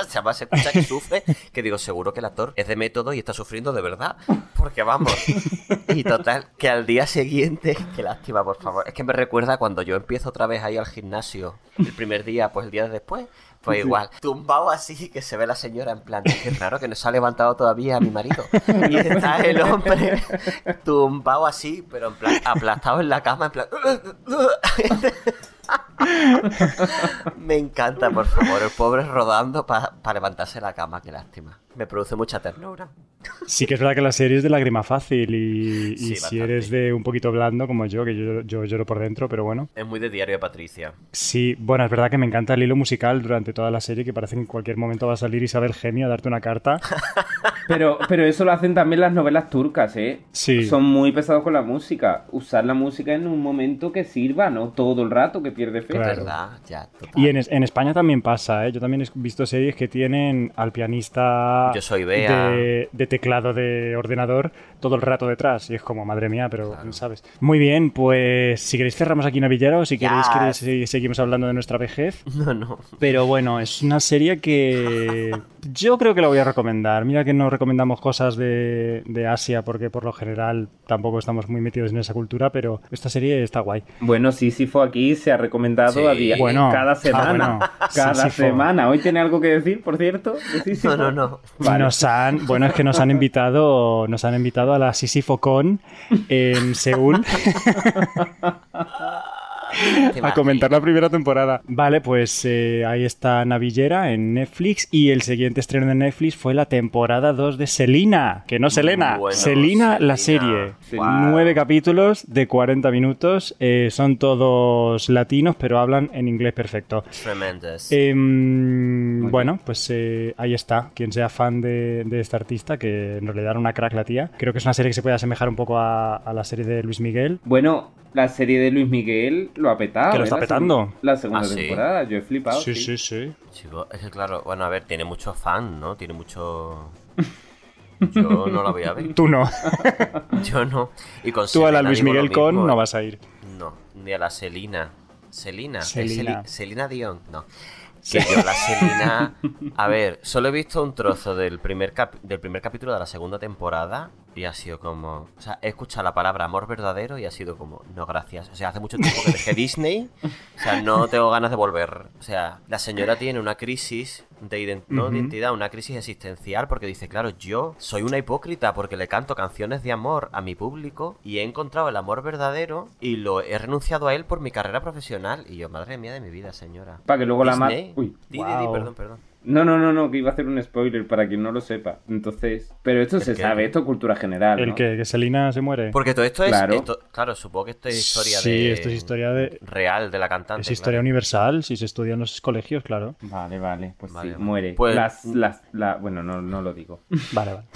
el chaval se escucha que sufre, que digo, seguro que el actor es de método y está sufriendo de verdad, porque vamos. Y total, que al día siguiente, qué lástima, por favor, es que me recuerda cuando yo empiezo otra vez ahí al gimnasio, el primer día, pues el día después, pues igual, tumbado así, que se ve la señora en plan, qué raro que no se ha levantado todavía mi marido. Y está el hombre tumbado así, pero en plan, aplastado en la cama, en plan... (laughs) (laughs) Me encanta, por favor, el pobre rodando para levantarse la cama, qué lástima. Me produce mucha ternura. Sí que es verdad que la serie es de lágrima fácil y, y Sí, si eres de un poquito blando como yo, que yo, yo lloro por dentro, pero bueno. Es muy de diario Patricia. Sí, bueno, es verdad que me encanta el hilo musical durante toda la serie, que parece que en cualquier momento va a salir Isabel Gemio a darte una carta. (laughs) Pero, pero eso lo hacen también las novelas turcas, ¿eh? Sí. Son muy pesados con la música. Usar la música en un momento que sirva, no todo el rato que pierde fe. Claro. ¿Verdad? Ya, total. Y en, en España también pasa, ¿eh? Yo también he visto series que tienen al pianista Yo soy Bea. de, de teclado de ordenador todo el rato detrás. Y es como, madre mía, pero Claro. ¿sabes? Muy bien, pues si queréis cerramos aquí Navillero o si queréis, queréis si- seguimos hablando de nuestra vejez. (laughs) No, no. Pero bueno, es una serie que (laughs) yo creo que la voy a recomendar. Mira que no recomendamos cosas de, de Asia porque por lo general tampoco estamos muy metidos en esa cultura, pero esta serie está guay. Bueno, Sísifo aquí se ha recomendado Sí. a día Bueno, cada ah, semana. bueno, cada Sísifo. semana. Hoy tiene algo que decir, por cierto. de Sísifo? No, no, no. Vale. Nos han, bueno, es que nos han invitado, nos han invitado a la Sisifocon en Seúl (laughs) (laughs) a comentar la primera temporada. Vale, pues eh, ahí está Navillera en Netflix y el siguiente estreno de Netflix fue la temporada 2 de Selina, que no Selena, Bueno, Selina la serie. Wow. Nueve capítulos de 40 minutos, eh, son todos latinos, pero hablan en inglés perfecto. Tremendous. Em, bueno, pues eh, ahí está. Quien sea fan de, de esta artista, que en realidad era una crack la tía. Creo que es una serie que se puede asemejar un poco a, a la serie de Luis Miguel. Bueno, la serie de Luis Miguel lo ha petado. Que lo ¿eh? está La petando. La segunda Ah, ¿sí? temporada, yo he flipado. sí, sí. sí, sí. Chico, es que claro, bueno, a ver, tiene muchos fans, ¿no? Tiene mucho... Yo no la voy a ver. Tú no. (laughs) Yo no. Y con Tú a la Luis Miguel con no ¿eh? vas a ir. No, ni a la Selina. Selina. ¿Es Selina. Seli- Selina Dion. No. Que yo la Selina. A ver, solo he visto un trozo del primer, cap- del primer capítulo de la segunda temporada y ha sido como. O sea, he escuchado la palabra amor verdadero y ha sido como, no, gracias. O sea, hace mucho tiempo que dejé Disney. O sea, no tengo ganas de volver. O sea, la señora tiene una crisis de ident- no identidad, una crisis existencial porque dice, claro, yo soy una hipócrita porque le canto canciones de amor a mi público y he encontrado el amor verdadero y lo he renunciado a él por mi carrera profesional. Y yo, madre mía de mi vida, señora. Para que luego la mate. Uy. Di, di, di, Guau. perdón, perdón. No, no, no, no, que iba a hacer un spoiler para quien no lo sepa. Entonces. Pero esto ¿El se qué? sabe, esto es cultura general. El ¿no? que, que Selina se muere. Porque todo esto es. Claro. esto- claro, supongo que esto es historia sí, de. esto es historia de. Real de la cantante. Es historia claro. universal, si se estudia en los colegios, claro. Vale, vale, pues Vale, sí, vale. muere. Pues- Las, las, la, bueno, no, no lo digo. (laughs) Vale, vale.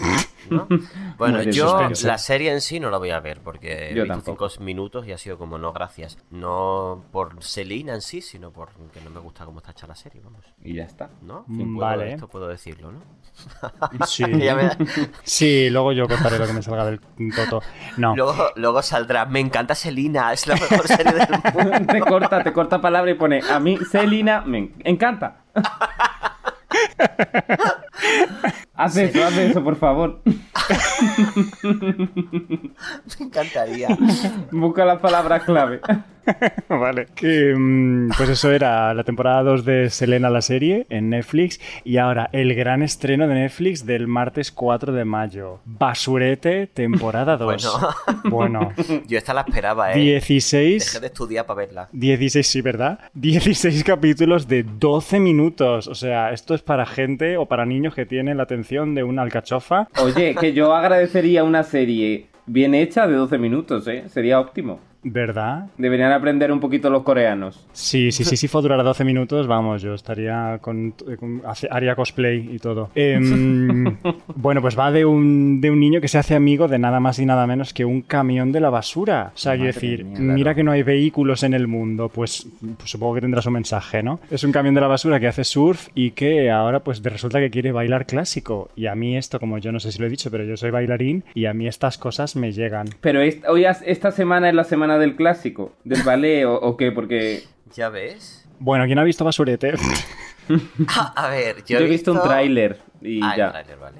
¿No? (laughs) Bueno, yo suspense. la serie en sí no la voy a ver porque he Yo visto tampoco. cinco minutos y ha sido como no, gracias. No por Selina en sí, sino por que no me gusta cómo está hecha la serie, vamos. Y ya está. ¿No? Mm, Sí, puedo- vale. Esto puedo decirlo, ¿no? (laughs) Sí. (laughs) Da- sí, luego yo contaré lo que me salga del toto. No. luego, luego saldrá, me encanta Selina, es la mejor serie del mundo. te corta, te corta palabra y pone, a mí Celina me encanta. Haz eso, haz eso, por favor. (laughs) Me encantaría. Busca las palabras clave. (laughs) vale. Que, mm, pues eso era la temporada 2 de Selena la serie en Netflix. Y ahora el gran estreno de Netflix del martes 4 de mayo. Basurete, temporada (laughs) 2. Bueno. Yo esta la esperaba, ¿eh? 16. Dejé de estudiar para verla. 16, sí, ¿verdad? 16 capítulos de 12 minutos. O sea, esto es para gente o para niños que tienen la atención de una alcachofa. Oye, que yo agradecería una serie bien hecha de 12 minutos, ¿eh? Sería óptimo. ¿Verdad? Deberían aprender un poquito los coreanos. Sí, sí, sí, si sí, durara 12 minutos, vamos, yo estaría con, con haría cosplay y todo. Eh, (laughs) bueno, pues va de un, de un niño que se hace amigo de nada más y nada menos que un camión de la basura. O sea, quiero decir, mía, claro. mira que no hay vehículos en el mundo, pues, pues, supongo que tendrá su mensaje, ¿no? Es un camión de la basura que hace surf y que ahora pues resulta que quiere bailar clásico. Y a mí esto, como yo no sé si lo he dicho, pero yo soy bailarín y a mí estas cosas me llegan. Pero esta, hoy esta semana es la semana del clásico, del ballet o, o, qué, porque... ¿Ya ves? Bueno, ¿quién ha visto Basurete? ah, (laughs) a ver, yo, yo he visto, visto un tráiler y ah, ya. El vale.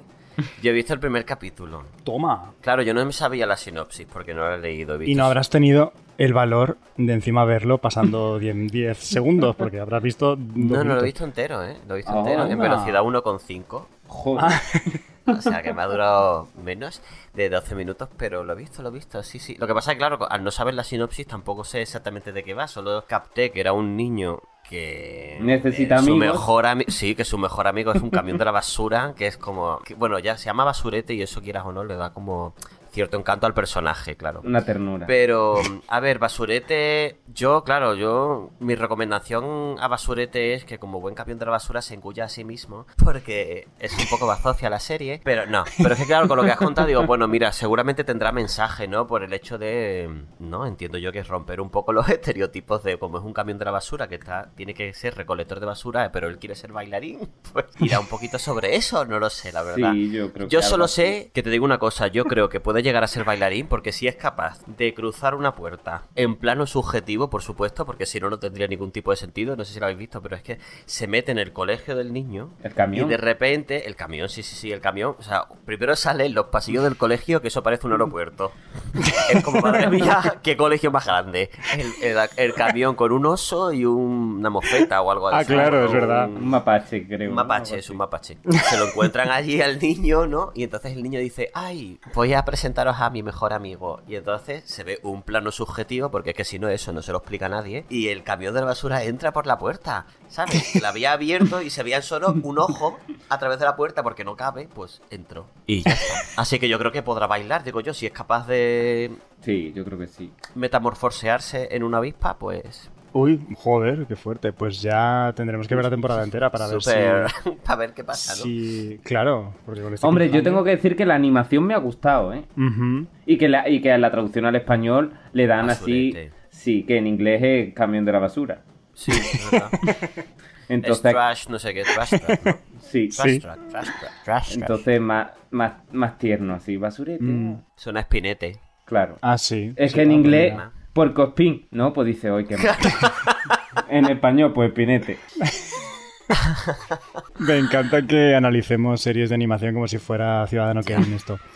Yo he visto el primer capítulo. Toma. Claro, yo no me sabía la sinopsis porque no la he leído. He visto y no habrás tenido el valor de encima verlo pasando (laughs) 10, 10 segundos porque habrás visto... No, no, lo he visto entero, ¿eh? Lo he visto oh, entero en velocidad 1,5. Joder. Ah. (laughs) O sea, que me ha durado menos de 12 minutos, pero lo he visto, lo he visto, sí, sí. Lo que pasa es que, claro, al no saber la sinopsis tampoco sé exactamente de qué va, solo capté que era un niño que necesita eh, su amigos. mejor amigo sí que su mejor amigo es un camión de la basura que es como que, bueno ya se llama basurete y eso quieras o no le da como cierto encanto al personaje, claro. Una ternura. Pero, a ver, Basurete, yo, claro, yo, mi recomendación a Basurete es que como buen camión de la basura se engulla a sí mismo, porque es un poco bazofia la serie, pero no, pero es que claro, con lo que has contado digo, bueno, mira, seguramente tendrá mensaje, ¿no? Por el hecho de, no, entiendo yo que es romper un poco los (laughs) estereotipos de como es un camión de la basura que está, tiene que ser recolector de basura, pero él quiere ser bailarín, (laughs) pues irá un poquito sobre eso, no lo sé, la verdad. Sí, yo creo que Yo solo sé que te digo una cosa, yo creo que puede llegar a ser bailarín porque si es capaz de cruzar una puerta en plano subjetivo, por supuesto, porque si no, no tendría ningún tipo de sentido. No sé si lo habéis visto, pero es que se mete en el colegio del niño. El camión. Y de repente, el camión, sí, sí, sí, el camión. O sea, primero sale en los pasillos del colegio, que eso parece un aeropuerto. (laughs) es como, madre mía, qué colegio más grande. El, el, el camión con un oso y un, una mofeta o algo así. Ah, claro, es verdad. Un mapache, creo. Un mapache, ¿no? es un mapache. Se lo encuentran allí al niño, ¿no? Y entonces el niño dice, ay, voy a presentaros a mi mejor amigo. Y entonces se ve un plano subjetivo, porque es que si no, eso no se lo explica a nadie. Y el camión de la basura entra por la puerta, ¿sabes? (laughs) La había abierto y se veía solo un ojo a través de la puerta, porque no cabe, pues entró. Y ya está. Así que yo creo que podrá bailar, digo yo, si es capaz de. Sí, yo creo que sí. Metamorfosearse en una avispa, pues Uy, joder, qué fuerte. Pues ya tendremos que ver la temporada entera para Super... ver si. (laughs) para ver qué pasa, ¿no? Sí, claro. Porque con este Hombre, yo tengo que decir que la animación me ha gustado, ¿eh? Uh -huh. y, que la, y que a la traducción al español le dan Basurete. así. Sí, que en inglés es camión de la basura. Sí, es verdad. (laughs) Entonces, es trash, no sé qué, trash track, ¿no? sí. Trash Sí. track, trash track, trash. Entonces, más, más, más tierno, así. Basurete. Mm. Suena a espinete. Claro. Ah, sí. Es Sí, que en ah, inglés, problema. puercoespín, ¿no? Pues dice, hoy que (laughs) En español, pues pinete. Me encanta que analicemos series de animación como si fuera Ciudadano Kane esto. (laughs)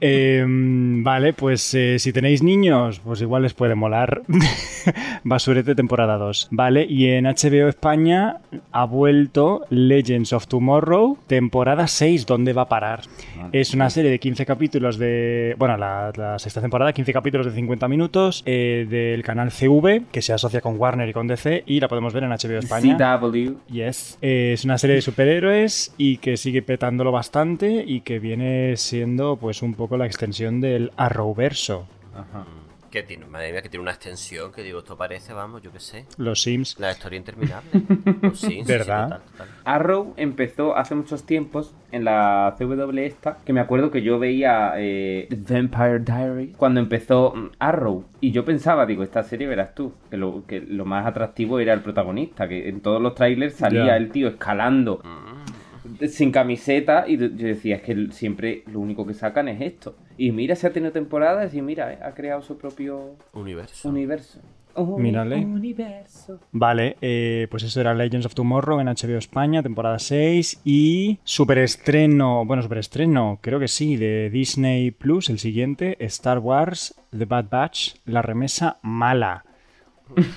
Eh, vale, pues eh, si tenéis niños, pues igual les puede molar. (laughs) Basurete temporada 2. Vale, y en HBO España ha vuelto Legends of Tomorrow, temporada 6. ¿Dónde va a parar? Es una serie de 15 capítulos de. Bueno, la, la sexta temporada, 15 capítulos de 50 minutos eh, del canal CV, que se asocia con Warner y con DC, y la podemos ver en HBO España. CW. Yes. Eh, es una serie de superhéroes y que sigue petándolo bastante y que viene siendo pues un poco la extensión del Arrowverso. Ajá. Que tiene, madre mía, que tiene una extensión que digo, esto parece, vamos, yo qué sé. Los Sims. La historia interminable. (laughs) Los Sims, sí, sí, ¿Verdad? total, total. Arrow empezó hace muchos tiempos en la CW esta, que me acuerdo que yo veía eh, The Vampire Diaries cuando empezó mm, Arrow. Y yo pensaba, digo, esta serie verás tú, que lo, que lo más atractivo era el protagonista, que en todos los trailers salía el tío escalando Mm. Sin camiseta y yo decía, es que siempre lo único que sacan es esto. Y mira, se ha tenido temporadas y mira, eh, ha creado su propio Universo. universo. Mírale. Universo. Vale, eh, pues eso era Legends of Tomorrow en HBO España, temporada 6. Y superestreno, bueno, superestreno, creo que sí, de Disney Plus, el siguiente, Star Wars The Bad Batch, la remesa mala.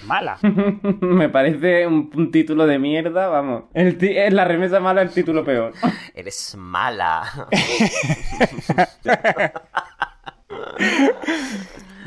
Mala. (laughs) Me parece un, un título de mierda, vamos. El es la remesa mala, el título peor. (laughs) Eres mala. (laughs)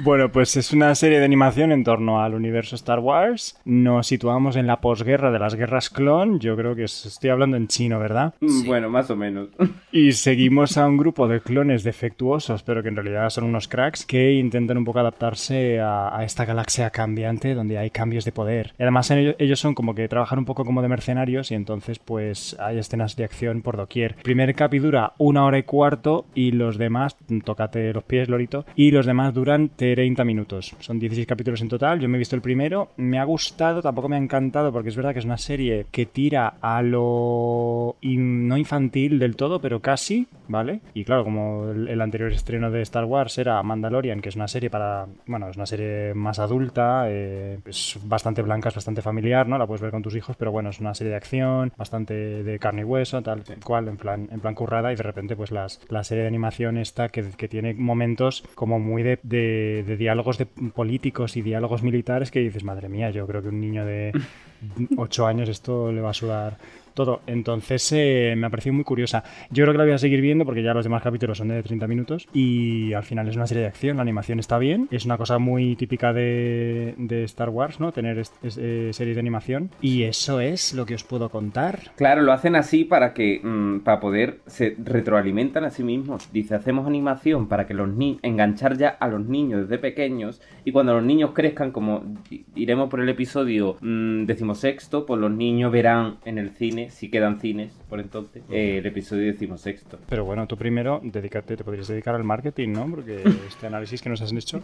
Bueno, pues es una serie de animación en torno al universo Star Wars. Nos situamos en la posguerra de las guerras clon. Yo creo que es- estoy hablando en chino, ¿verdad? Mm, Bueno, más o menos. (laughs) Y seguimos a un grupo de clones defectuosos, pero que en realidad son unos cracks, que intentan un poco adaptarse a, a esta galaxia cambiante donde hay cambios de poder. Y además ellos, ellos son como que trabajan un poco como de mercenarios y entonces pues hay escenas de acción por doquier. Primer capi dura una hora y cuarto y los demás, tócate los pies, Lorito, y los demás duran 30 minutos. Son 16 capítulos en total, yo me he visto el primero, me ha gustado, tampoco me ha encantado porque es verdad que es una serie que tira a lo in- no infantil del todo, pero casi, ¿vale? Y claro, como el, el anterior estreno de Star Wars era Mandalorian, que es una serie para, bueno, es una serie más adulta, eh, es bastante blanca, es bastante familiar, ¿no? La puedes ver con tus hijos, pero bueno, es una serie de acción, bastante de carne y hueso, tal cual, en plan, en plan currada, y de repente pues las, la serie de animación esta que, que tiene momentos como muy de, de- de diálogos de políticos y diálogos militares que dices, madre mía, yo creo que un niño de 8 años esto le va a sudar todo. Entonces eh, me ha parecido muy curiosa. Yo creo que la voy a seguir viendo porque ya los demás capítulos son de 30 minutos y al final es una serie de acción, la animación está bien, es una cosa muy típica de, Star Wars, ¿no? Tener es- eh, series de animación y eso es lo que os puedo contar. Claro, lo hacen así para que mm, para poder se retroalimentan a sí mismos. Dice, hacemos animación para que los niños enganchar ya a los niños desde pequeños y cuando los niños crezcan, como iremos por el episodio mm, decimosexto, pues los niños verán en el cine, si quedan cines por entonces, eh, el episodio decimosexto. Pero bueno, tú primero dedícate, te podrías dedicar al marketing, ¿no? Porque este análisis que nos has hecho...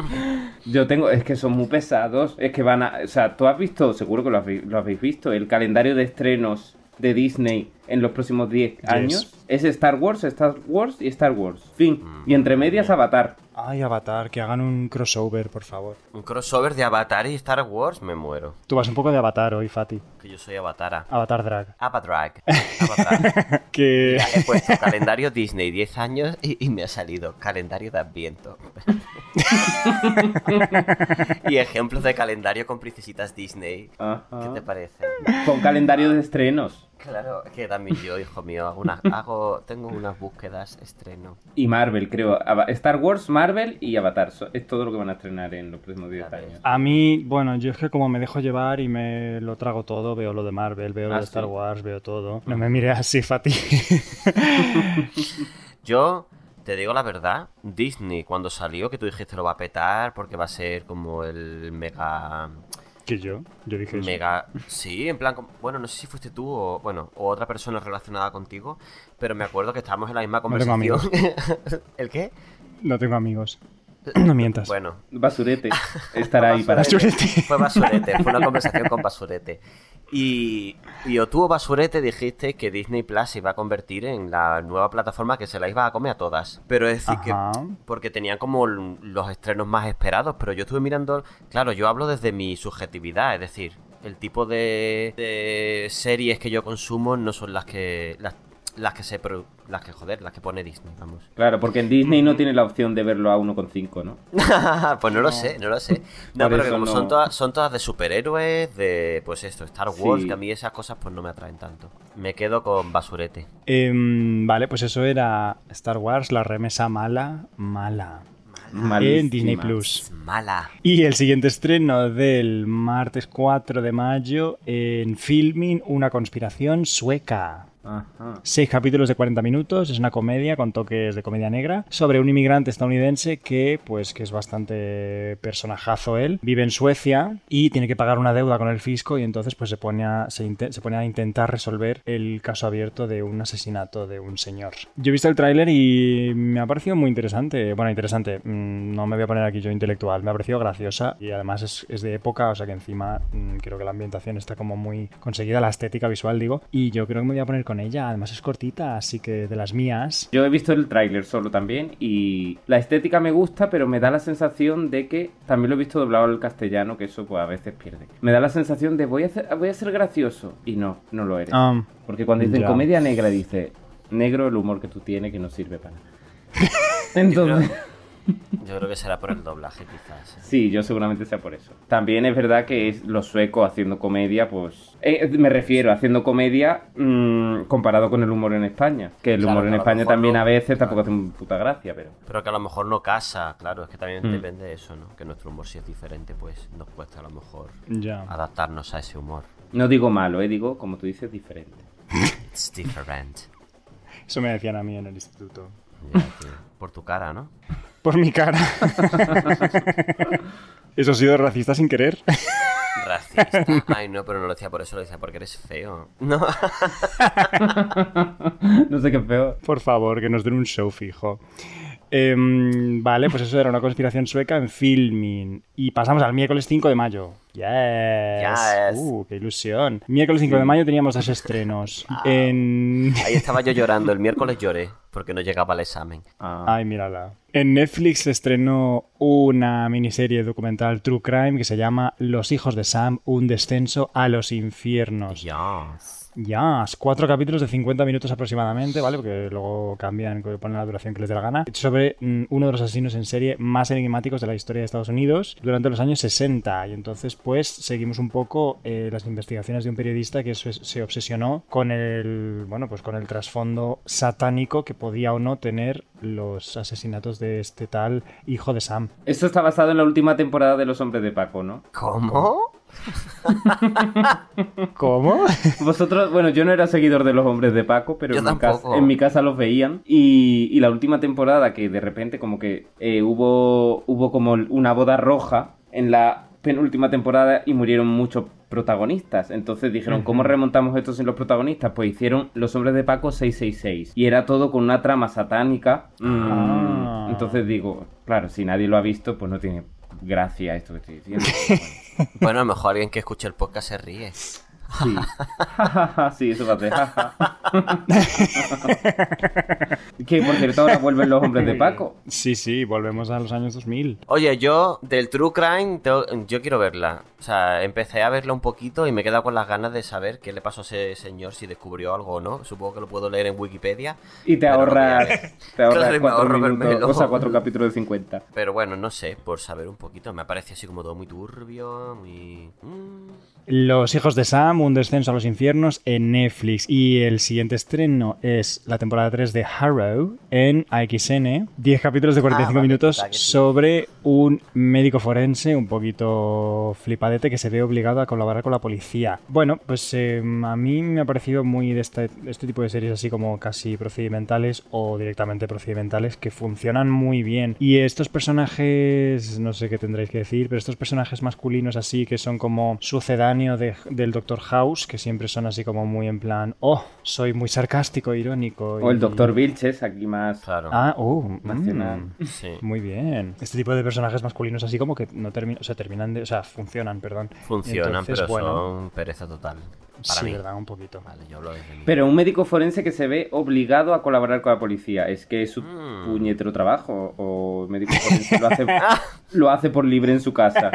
(laughs) Yo tengo, es que son muy pesados, es que van a, o sea, tú has visto, seguro que lo habéis, lo habéis visto, el calendario de estrenos de Disney en los próximos 10 años es Star Wars, Star Wars y Star Wars. Fin. Y entre medias Avatar. Ay, Avatar, que hagan un crossover, por favor. Un crossover de Avatar y Star Wars, me muero. Tú vas un poco de Avatar hoy, Fati. Que yo soy Avatara. Avatar Drag. (laughs) Avatar. Que... Mira, he puesto calendario Disney 10 años y, y me ha salido calendario de Adviento. (laughs) y ejemplos de calendario con princesitas Disney. ¿Qué te parece? Con calendario de estrenos. Claro, que también yo, hijo mío, hago, una- hago tengo unas búsquedas estreno. Y Marvel, creo. Star Wars, Marvel y Avatar. So- Es todo lo que van a estrenar en los próximos 10 Claro. años. A mí, bueno, yo es que como me dejo llevar y me lo trago todo, veo lo de Marvel, veo lo Ah, de Star sí. Wars, veo todo. No me mires así, Fati. (laughs) Yo te digo la verdad, Disney cuando salió, que tú dijiste lo va a petar porque va a ser como el mega que yo, yo dije eso. Mega. Sí, en plan. Bueno, no sé si fuiste tú o. Bueno, o otra persona relacionada contigo. Pero me acuerdo que estábamos en la misma No tengo conversación. (laughs) ¿El qué? No tengo amigos. No (clears throat) mientas. Bueno. Basurete. (laughs) Estará ahí para. Basurete. (laughs) Fue Basurete, fue una conversación con Basurete. Y, y o tú o Basurete dijiste que Disney Plus se iba a convertir en la nueva plataforma que se la iba a comer a todas. Pero es decir Ajá. que. Porque tenían como los estrenos más esperados. Pero yo estuve mirando. Claro, yo hablo desde mi subjetividad. Es decir, el tipo de, de series que yo consumo no son las que. Las, las que se. pro- Las que joder, las que pone Disney, vamos. Claro, porque en Disney no tiene la opción de verlo a 1,5, ¿no? (laughs) pues no lo sé, no lo sé. No, Por pero que como no. son, todas, son todas de superhéroes, de pues esto, Star Wars, Sí. que a mí esas cosas pues no me atraen tanto. Me quedo con basurete. Em, vale, pues eso era Star Wars, la remesa mala, mala. Malísima. En Disney Plus. Mala. Y el siguiente estreno del martes 4 de mayo en Filming, una conspiración sueca. Ajá. Seis capítulos de 40 minutos, es una comedia con toques de comedia negra sobre un inmigrante estadounidense que, pues, que es bastante personajazo él. Vive en Suecia y tiene que pagar una deuda con el fisco y entonces pues se pone a, se, pone a intentar resolver el caso abierto de un asesinato de un señor. Yo he visto el tráiler y me ha parecido muy interesante. Bueno, interesante, mm, no me voy a poner aquí yo intelectual, me ha parecido graciosa y además es, es de época, o sea que encima mm, creo que la ambientación está como muy conseguida, la estética visual digo, y yo creo que me voy a poner con con ella. Además es cortita, así que de las mías. Yo he visto el tráiler solo también y la estética me gusta, pero me da la sensación de que también lo he visto doblado al castellano, que eso pues a veces pierde. Me da la sensación de voy a ser, voy a ser gracioso y no, no lo eres. Um, Porque cuando dicen ya. comedia negra dice negro el humor que tú tienes que no sirve para nada. (laughs) Entonces, Yo creo que será por el doblaje, quizás. ¿eh? sí, yo seguramente sea por eso. También es verdad que es los suecos haciendo comedia, pues eh, me refiero haciendo comedia mm, comparado con el humor en España, que el Claro, humor en que España también no- a veces tampoco hace un puta gracia, pero Pero que a lo mejor no casa, claro, es que también Mm. depende de eso, ¿no? Que nuestro humor si es diferente, pues nos cuesta a lo mejor adaptarnos a ese humor. no digo malo, eh, digo como tú dices diferente. (laughs) It's different. Eso me decían a mí en el instituto. Por tu cara, ¿no? Por mi cara. (laughs) Eso ha sido racista sin querer. Racista. Ay, no, pero no lo decía por eso, lo decía porque eres feo. No. (laughs) (laughs) no sé qué peor. Por favor, que nos den un show fijo. Em, vale, pues eso era una conspiración sueca en filming. Y pasamos al miércoles 5 de mayo. Yes. Yes. Uh, qué ilusión. Miércoles 5 de mayo teníamos dos estrenos. (laughs) En... Ahí estaba yo llorando. El miércoles lloré porque no llegaba al examen. Ah. Ay, mírala. En Netflix se estrenó una miniserie documental True Crime que se llama Los hijos de Sam, un descenso a los infiernos. Yes. Ya, cuatro capítulos de 50 minutos aproximadamente, ¿vale? Porque luego cambian, ponen la duración que les dé la gana. Sobre mm, uno de los asesinos en serie más enigmáticos de la historia de Estados Unidos durante los años 60. Y entonces, pues, seguimos un poco eh, las investigaciones de un periodista que se, se obsesionó con el, bueno, pues con el trasfondo satánico que podía o no tener los asesinatos de este tal hijo de Sam. Esto está basado en la última temporada de Los Hombres de Paco, ¿no? ¿Cómo? (laughs) ¿Cómo? Vosotros, bueno, yo no era seguidor de los hombres de Paco, pero en mi, casa, tampoco. en mi casa los veían. Y, y la última temporada que de repente como que eh, hubo, hubo como una boda roja en la penúltima temporada y murieron muchos protagonistas. Entonces dijeron, ¿cómo remontamos esto sin los protagonistas? Pues hicieron Los Hombres de Paco 666. Y era todo con una trama satánica. Mm, Ah. Entonces digo, claro, si nadie lo ha visto, pues no tiene gracia esto que estoy diciendo. (laughs) Bueno. A lo mejor alguien que escuche el podcast se ríe. Sí. (laughs) sí, eso va a ser. que por cierto ahora vuelven los hombres de Paco. Sí, sí, volvemos a los años 2000. Oye, yo del True Crime, tengo- yo quiero verla. O sea, empecé a verla un poquito y me he quedado con las ganas de saber qué le pasó a ese señor, si descubrió algo o no. Supongo que lo puedo leer en Wikipedia. Y te ahorras, te (laughs) ahorras Claro, cuatro minutos, o sea, cuatro capítulos de 50. Pero bueno, no sé, por saber un poquito. Me parece así como todo muy turbio, muy... mm. Los hijos de Sam, un descenso a los infiernos en Netflix. Y el siguiente estreno es la temporada 3 de Harrow en AXN. 10 capítulos de 45 Ah, minutos sobre un médico forense un poquito flipadete que se ve obligado a colaborar con la policía. Bueno, pues eh, a mí me ha parecido muy de este, este tipo de series así como casi procedimentales o directamente procedimentales que funcionan muy bien. Y estos personajes, no sé qué tendréis que decir, pero estos personajes masculinos así que son como sucedáneo de- del Doctor House, que siempre son así como muy en plan, oh, soy muy sarcástico, irónico. O el y- Doctor Vilches, aquí más. Claro. Ah, oh, Nacional. mm. Sí. Muy bien. Este tipo de personajes masculinos así como que no terminan, o sea, terminan de, o sea, funcionan, perdón. Funcionan, Entonces, pero bueno, son pereza total. Para sí, mí. verdad, un poquito. Vale, yo hablo desde. Pero un médico forense que se ve obligado a colaborar con la policía. ¿Es que es su Mm. puñetero trabajo? ¿O el médico forense lo hace, (laughs) lo hace por libre en su casa?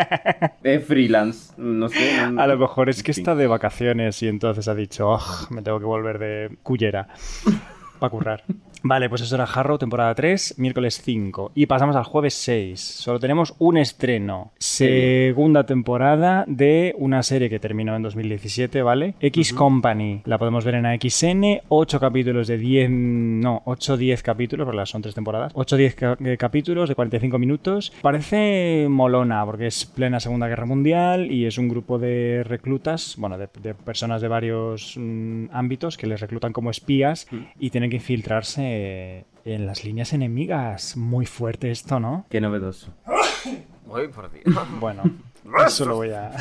Es freelance. No sé. no- A lo mejor es que está de vacaciones y entonces ha dicho, "Oh, me tengo que volver de cullera para currar. Vale, pues eso era Harrow, temporada 3, miércoles 5. Y pasamos al jueves 6. Solo tenemos un estreno. Segunda temporada de una serie que terminó en 2017, ¿vale? X Company. La podemos ver en AXN. 8 capítulos de 10... No, 8-10 capítulos, porque son tres temporadas. 8-10 ca- eh, capítulos de 45 minutos. Parece molona, porque es plena Segunda Guerra Mundial y es un grupo de reclutas, bueno, de, de personas de varios mm, ámbitos que les reclutan como espías y tienen que infiltrarse en las líneas enemigas. Muy fuerte esto, ¿no? Qué novedoso. Uy, por Dios. Bueno, (laughs) eso lo voy a...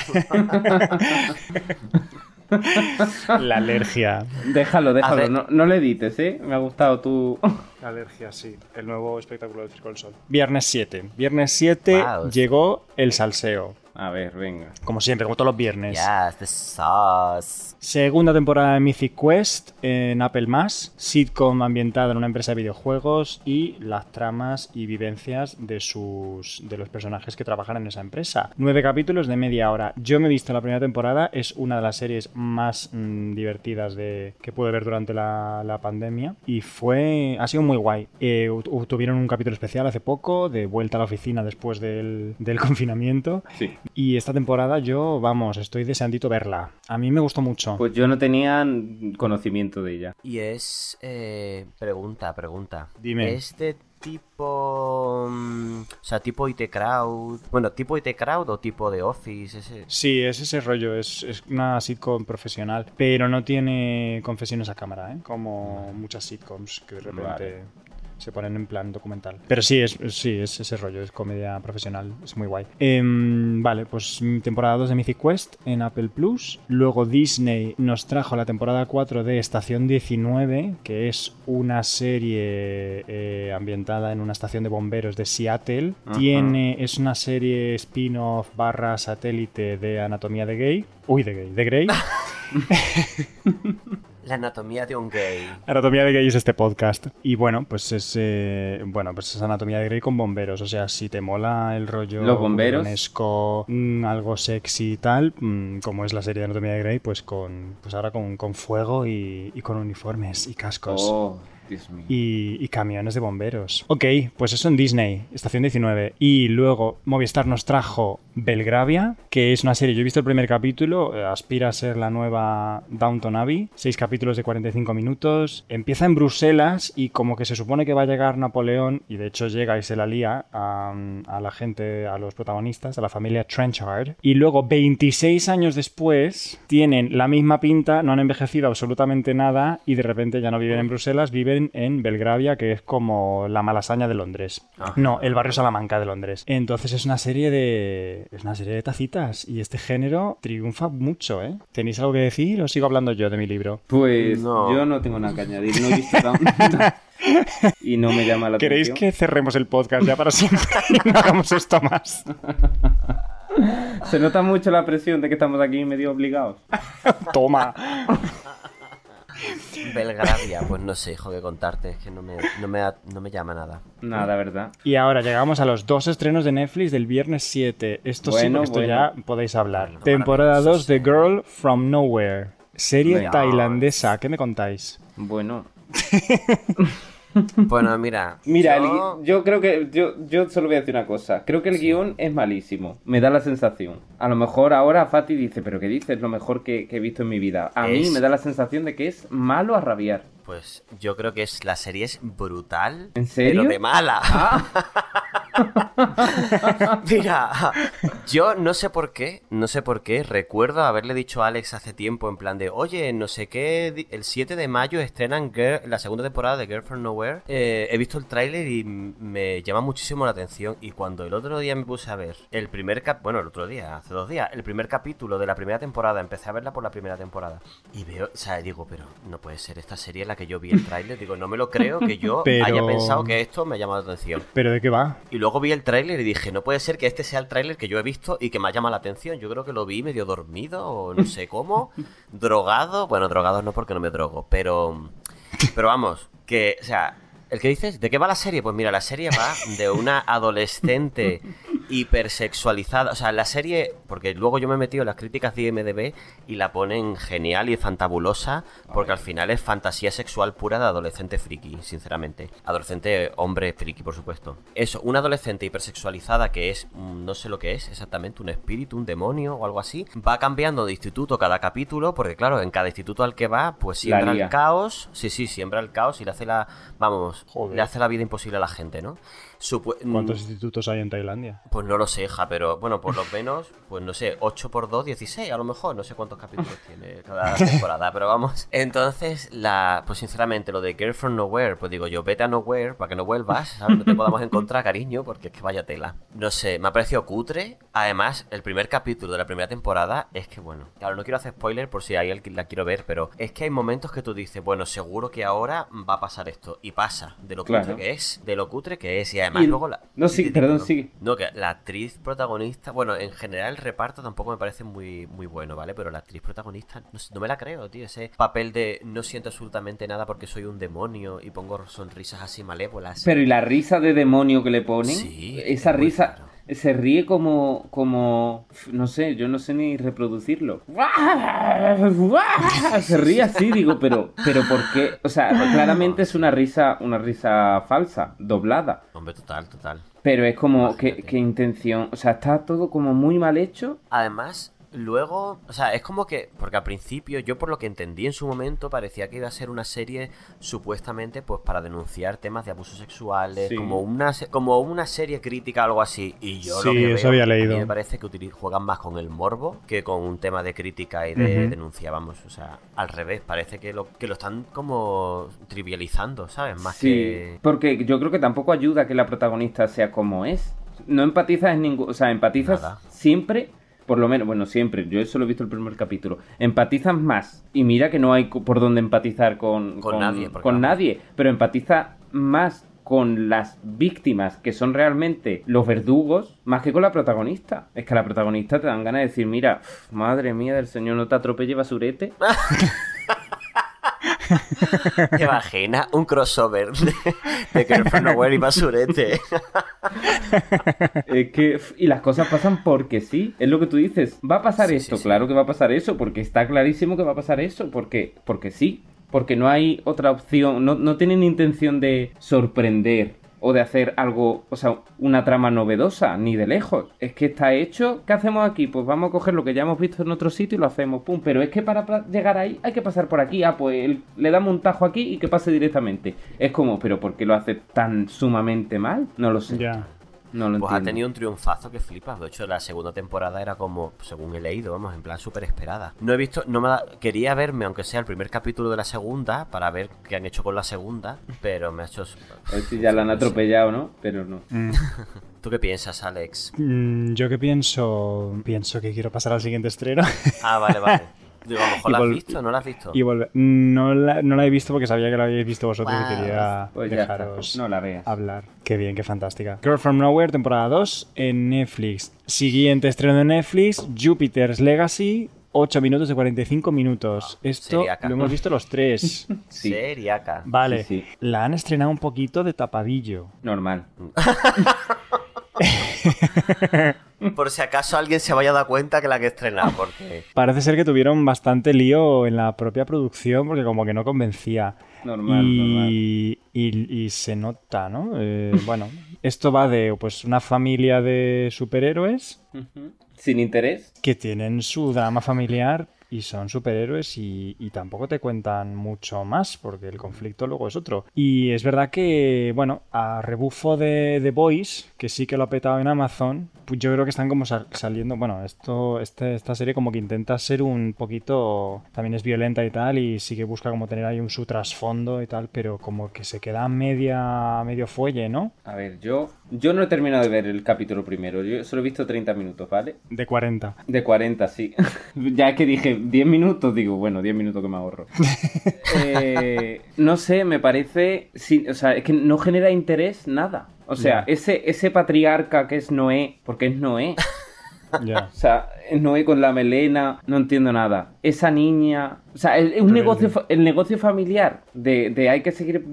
(laughs) La alergia. Déjalo, déjalo. No, no le edites, ¿eh? Me ha gustado tu. La alergia, sí. El nuevo espectáculo del Circo del Sol. Viernes 7. Viernes 7 Wow. llegó el salseo. A ver, venga. Como siempre, como todos los viernes. Yes, the sauce. Segunda temporada de Mythic Quest en Apple sitcom ambientada en una empresa de videojuegos y las tramas y vivencias de sus de los personajes que trabajan en esa empresa. Nueve capítulos de media hora. Yo me he visto la primera temporada, es una de las series más mm, divertidas de que pude ver durante la, la pandemia y fue ha sido muy guay. Eh, tu- tuvieron un capítulo especial hace poco de vuelta a la oficina después del, del (laughs) confinamiento Sí. Y esta temporada yo, vamos, estoy deseandito verla. A mí me gustó mucho. Pues yo no tenía conocimiento de ella. Y es. eh, pregunta, pregunta. Dime. ¿Es de tipo. mm, o sea, tipo IT Crowd? Bueno, tipo IT Crowd o tipo de Office? Ese... Sí, es ese rollo, es, es una sitcom profesional, pero no tiene confesiones a cámara, ¿eh? como muchas sitcoms que de repente Vale. Se ponen en plan documental. Pero sí, es, sí, es ese rollo, es comedia profesional, es muy guay. Em, vale, pues temporada 2 de Mythic Quest en Apple Plus. Luego Disney nos trajo la temporada 4 de Estación 19, que es una serie eh, ambientada en una estación de bomberos de Seattle. Tiene, es una serie spin-off barra satélite de Anatomía de Gay. Uy, de Gay, de Grey. (laughs) (laughs) La anatomía de un gay. Anatomía de Grey es este podcast. Y bueno, pues es eh, bueno, pues es Anatomía de Grey con bomberos. O sea, si te mola el rollo Los bomberos. burlesco, mm, algo sexy y tal, mm, como es la serie de Anatomía de Grey, pues con pues ahora con, con fuego y, y con uniformes y cascos. Oh. Y, camiones de bomberos. Ok, pues eso en Disney, estación 19. Y luego Movistar nos trajo Belgravia, que es una serie, yo he visto el primer capítulo, eh, aspira a ser la nueva Downton Abbey, seis capítulos de 45 minutos, empieza en Bruselas y como que se supone que va a llegar Napoleón, y de hecho llega y se la lía a la gente, a los protagonistas, a la familia Trenchard, y luego 26 años después tienen la misma pinta, no han envejecido absolutamente nada y de repente ya no viven en Bruselas, viven en Belgravia, que es como la malasaña de Londres. No, el barrio Salamanca de Londres. Entonces es una serie de es una serie de tacitas y este género triunfa mucho, ¿eh? ¿Tenéis algo que decir o sigo hablando yo de mi libro? Pues No. yo no tengo nada que añadir. No he visto Down- y no me llama la ¿Queréis atención. que cerremos el podcast ya para siempre y no hagamos esto más? Se nota mucho la presión de que estamos aquí medio obligados. (laughs) Toma. Belgravia, pues no sé, hijo, que contarte. Es que no me, no me, no me llama nada. Nada, ¿verdad? Y ahora llegamos a los dos estrenos de Netflix del viernes 7. Esto sí, Bueno, esto bueno. ya podéis hablar. Bueno, Temporada 2 de Girl from Nowhere. Serie tailandesa. ¿Qué me contáis? Bueno. (laughs) Bueno, mira. Mira, el yo- yo creo que. Yo, yo solo voy a decir una cosa. Creo que el guion es malísimo. Me da la sensación. A lo mejor ahora Fati dice, ¿pero qué dices? Lo mejor que, que he visto en mi vida. A mí me da la sensación de que es malo a rabiar. Pues yo creo que es la serie es brutal. ¿En serio? Pero de mala. (laughs) Mira, yo no sé por qué, no sé por qué, recuerdo haberle dicho a Alex hace tiempo en plan de, oye, no sé qué, el 7 de mayo estrenan Girl- la segunda temporada de Girl from Nowhere. Eh, he visto el tráiler y me llama muchísimo la atención y cuando el otro día me puse a ver el primer cap, bueno, el otro día, hace dos días, el primer capítulo de la primera temporada, empecé a verla por la primera temporada y veo, o sea, digo, pero no puede ser esta serie la que yo vi el tráiler, digo, no me lo creo que yo (laughs) Pero- haya pensado que esto me ha llamado la atención. ¿Pero de qué va? Y luego vi el tráiler y dije, no puede ser que este sea el tráiler que yo he visto y que me ha llamado la atención. Yo creo que lo vi medio dormido o no sé cómo, (laughs) drogado. Bueno, drogado no porque no me drogo, pero pero vamos, que o sea, el que dices, ¿de qué va la serie? Pues mira, la serie va de una adolescente hipersexualizada, o sea, la serie, porque luego yo me he metido en las críticas de IMDb y la ponen genial y fantabulosa, porque al final es fantasía sexual pura de adolescente friki, sinceramente. Adolescente hombre friki, por supuesto. Eso, una adolescente hipersexualizada que es, mm, no sé lo que es exactamente, un espíritu, un demonio o algo así, va cambiando de instituto cada capítulo, porque claro, en cada instituto al que va, pues siembra el caos, sí, sí, siembra el caos y le hace la, vamos, Joder. le hace la vida imposible a la gente, ¿no? Supu- ¿Cuántos mm, institutos hay en Tailandia? Pues no lo sé, hija, pero bueno, por lo menos, pues no sé, 8 por 2, 16, a lo mejor, no sé cuántos capítulos tiene cada temporada, pero vamos. Entonces, la, pues sinceramente, lo de Girl from Nowhere, pues digo yo, vete a Nowhere para que no vuelvas, ¿sabes? No te podamos encontrar, cariño, porque es que vaya tela. No sé, me ha parecido cutre, Además, el primer capítulo de la primera temporada es que, bueno, claro, no quiero hacer spoiler por si hay alguien la quiero ver, pero es que hay momentos que tú dices, bueno, seguro que ahora va a pasar esto. Y pasa, de lo cutre que es, de lo cutre que es. Y además Y- luego la... no, sí, perdón, sigue. No, que la actriz protagonista, bueno, en general el reparto tampoco me parece muy, muy bueno, ¿vale? Pero la actriz protagonista, no, me la creo, tío. Ese papel de no siento absolutamente nada porque soy un demonio y pongo sonrisas así malévolas. Pero y la risa de demonio que le ponen, Sí, esa risa. Se ríe como, como, no sé, yo no sé ni reproducirlo. Se ríe así, digo, pero, pero ¿por qué? O sea, claramente es una risa, una risa falsa, doblada. Hombre, total, total. Pero es como, ¿qué, qué intención? O sea, está todo como muy mal hecho. Además, luego, o sea, es como que, porque al principio, yo por lo que entendí en su momento, parecía que iba a ser una serie supuestamente, pues para denunciar temas de abusos sexuales, Sí. como una como una serie crítica, algo así. Y yo lo Sí, que eso veo, había a mí leído. me parece que juegan más con el morbo que con un tema de crítica y de Ujú. denuncia, vamos, o sea, al revés, parece que lo, que lo están como trivializando, ¿sabes? Más Sí, que... porque yo creo que tampoco ayuda que la protagonista sea como es. No empatizas en ningún... O sea, empatizas Nada. siempre, por lo menos, bueno, siempre, yo eso lo he visto el primer capítulo. Empatizas más. Y mira que no hay por dónde empatizar con, Con nadie, Con nadie, pero empatiza más con las víctimas que son realmente los verdugos más que con la protagonista. Es que a la protagonista te dan ganas de decir, mira, madre mía del señor, no te atropelle basurete. (laughs) ¿Te imaginas un crossover de, de Girlfriend Nowhere y Basurete? Es que, f- y las cosas pasan porque sí. Es lo que tú dices. Va a pasar Sí, esto, sí, sí. claro que va a pasar eso, porque está clarísimo que va a pasar eso, porque, porque sí. Porque no hay otra opción, no, no tienen intención de sorprender o de hacer algo, o sea, una trama novedosa, ni de lejos. Es que está hecho, ¿qué hacemos aquí? Pues vamos a coger lo que ya hemos visto en otro sitio y lo hacemos, pum. Pero es que para llegar ahí hay que pasar por aquí. Ah, pues le damos un tajo aquí y que pase directamente. Es como, ¿pero por qué lo hace tan sumamente mal? No lo sé. Ya. No lo Pues ha tenido un triunfazo que flipas. De hecho, la segunda temporada era como, según he leído, vamos, en plan súper esperada. No he visto, no me da- quería verme, aunque sea el primer capítulo de la segunda, para ver qué han hecho con la segunda, pero me ha hecho... A ver si ya la han atropellado, ¿no? Pero no. Mm. (laughs) ¿Tú qué piensas, Alex? Mm, Yo que pienso, pienso que quiero pasar al siguiente estreno Ah, vale, vale. (laughs) Digo, a lo mejor Y la has visto, ¿no la has visto? y. No la, no la he visto porque sabía que la habíais visto vosotros y quería Pues dejaros No la veas. hablar. Qué bien, qué fantástica. Girl from Nowhere, temporada 2 en Netflix. Siguiente estreno de Netflix, Jupiter's Legacy. 8 minutos de 45 minutos. Esto seriaca. lo hemos visto los tres. (laughs) Sí. Seriaca. Vale, Sí, sí. la han estrenado un poquito de tapadillo. Normal. (laughs) (laughs) Por si acaso alguien se vaya a dar cuenta que la que estrenar, porque... Parece ser que tuvieron bastante lío en la propia producción porque como que no convencía. Normal, normal. y, y- y se nota, ¿no? Eh, bueno, esto va de pues una familia de superhéroes. Sin interés. que tienen su drama familiar y son superhéroes y, y tampoco te cuentan mucho más porque el conflicto luego es otro. Y es verdad que, bueno, a rebufo de The Boys, que sí que lo ha petado en Amazon, pues yo creo que están como sal- saliendo, bueno, esto, este- esta serie como que intenta ser un poquito, también es violenta y tal, y sí que busca como tener ahí un su trasfondo y tal, pero como que se queda media, medio fuelle, ¿no? A ver, yo yo no he terminado de ver el capítulo primero. Yo solo he visto 30 minutos, ¿vale? De 40. De 40, sí. (laughs) ya que dije 10 minutos, digo, bueno, 10 minutos que me ahorro. (laughs) Eh, no sé, me parece. sí, o sea, es que no genera interés nada. O sea, ese, ese patriarca que es Noé, porque es Noé. (laughs) O sea, es Noé con la melena, no entiendo nada. Esa niña. O sea, el, un negocio, el negocio familiar de, de hay que seguir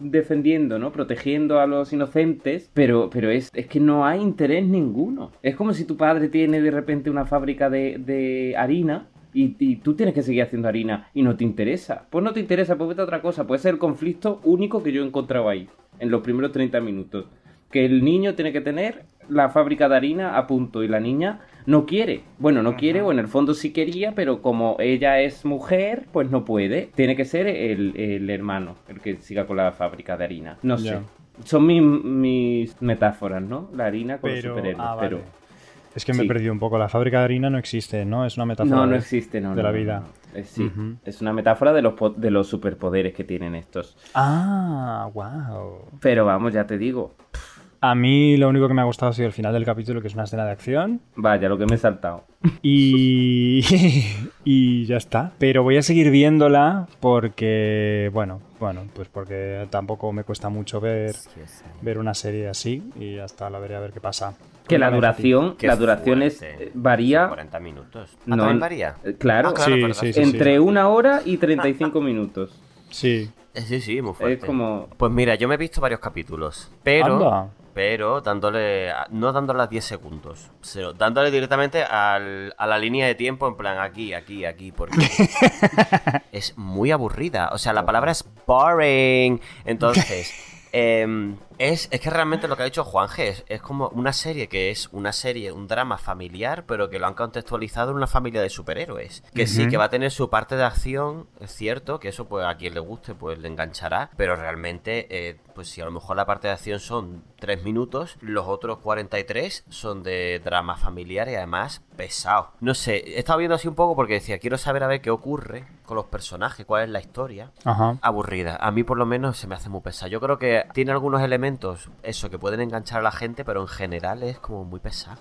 defendiendo, ¿no? Protegiendo a los inocentes, pero, pero es, es que no hay interés ninguno. Es como si tu padre tiene de repente una fábrica de, de harina. Y, y tú tienes que seguir haciendo harina y no te interesa. Pues no te interesa, pues vete a otra cosa. Puede ser el conflicto único que yo he encontrado ahí, en los primeros 30 minutos. Que el niño tiene que tener la fábrica de harina a punto y la niña no quiere. Bueno, no quiere o en el fondo sí quería, pero como ella es mujer, pues no puede. Tiene que ser el, el hermano el que siga con la fábrica de harina. No Ya. sé. Son mis, mis metáforas, ¿no? La harina con los superhéroes. ah, vale. pero Es que me Sí. he perdido un poco. La fábrica de harina no existe, ¿no? Es una metáfora. no, existe, no. de no, la vida. no. Es, sí, es una metáfora de los, de los superpoderes que tienen estos. Ah, wow. Pero vamos, ya te digo. A mí lo único que me ha gustado ha sido el final del capítulo, que es una escena de acción. Vaya, lo que me he saltado. Y, (laughs) y ya está. Pero voy a seguir viéndola porque, bueno, bueno, pues porque tampoco me cuesta mucho ver, ver una serie así y ya está, la veré a ver qué pasa. Que la duración, la duración es eh, varía. 40 minutos. Ah, No, ¿también varía? eh, Claro, Ah, claro, Sí, verdad, sí, sí. entre una hora y 35 minutos. Sí. Eh, Sí, sí, muy fuerte. Es como. Pues mira, yo me he visto varios capítulos, pero Anda. Pero dándole no dándole a 10 segundos, sino dándole directamente al- a la línea de tiempo en plan aquí, aquí, aquí, porque (laughs) es muy aburrida. O sea, la palabra es boring. Entonces, (laughs) em, es, es que realmente lo que ha dicho Juanje es, es como una serie que es una serie, un drama familiar, pero que lo han contextualizado en una familia de superhéroes. Que sí, que va a tener su parte de acción, es cierto, que eso pues a quien le guste pues le enganchará, pero realmente eh, pues si a lo mejor la parte de acción son 3 minutos, los otros 43 son de drama familiar y además pesado. No sé, he estado viendo así un poco porque decía, quiero saber a ver qué ocurre con los personajes, cuál es la historia. Ajá. Aburrida, a mí por lo menos se me hace muy pesada. Yo creo que tiene algunos elementos, eso, que pueden enganchar a la gente, pero en general es como muy pesado.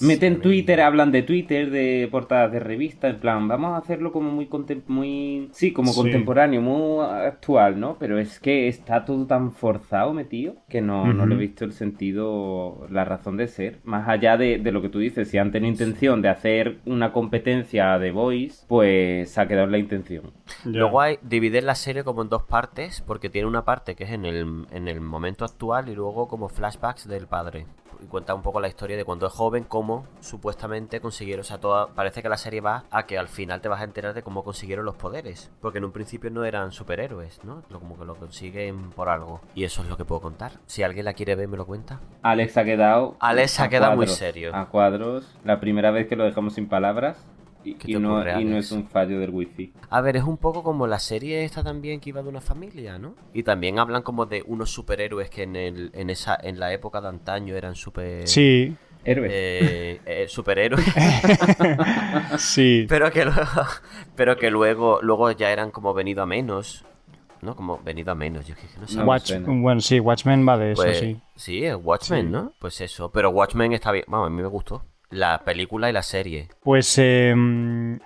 Meten Twitter, hablan de Twitter, de portadas de revista, en plan, vamos a hacerlo como muy contem- muy sí, como Sí. contemporáneo, muy actual, ¿no? Pero es que está todo tan forzado, metido, que no, no le he visto el sentido, la razón de ser. Más allá de, de lo que tú dices, si han tenido intención de hacer una competencia de Voice, pues se ha quedado en la intención. ya. Luego hay dividir la serie como en dos partes, porque tiene una parte que es en el, en el momento actual y luego como flashbacks del padre. Y cuenta un poco la historia de cuando es joven, cómo supuestamente consiguieron, o sea, toda, parece que la serie va a que al final te vas a enterar de cómo consiguieron los poderes. Porque en un principio no eran superhéroes, ¿no? Como que lo consiguen por algo. Y eso es lo que puedo contar. Si alguien la quiere ver, me lo cuenta. Alex ha quedado. Alex ha quedado muy serio. A cuadros. La primera vez que lo dejamos sin palabras. Y, ¿Qué y te no, y es un fallo del wifi. A ver, es un poco como la serie esta también que iba de una familia, ¿no? Y también hablan como de unos superhéroes que en, el, en, esa, en la época de antaño eran super... Sí, Héroe. eh, eh, superhéroes, (laughs) sí. pero que luego, pero que luego, luego ya eran como venido a menos, ¿no? Como venido a menos, yo es que no sé. Watch- bueno, sí, Watchmen va de eso, Pues, sí. sí, es Watchmen, Sí. ¿no? Pues eso, pero Watchmen está bien, vamos, a mí me gustó. La película y la serie. Pues eh,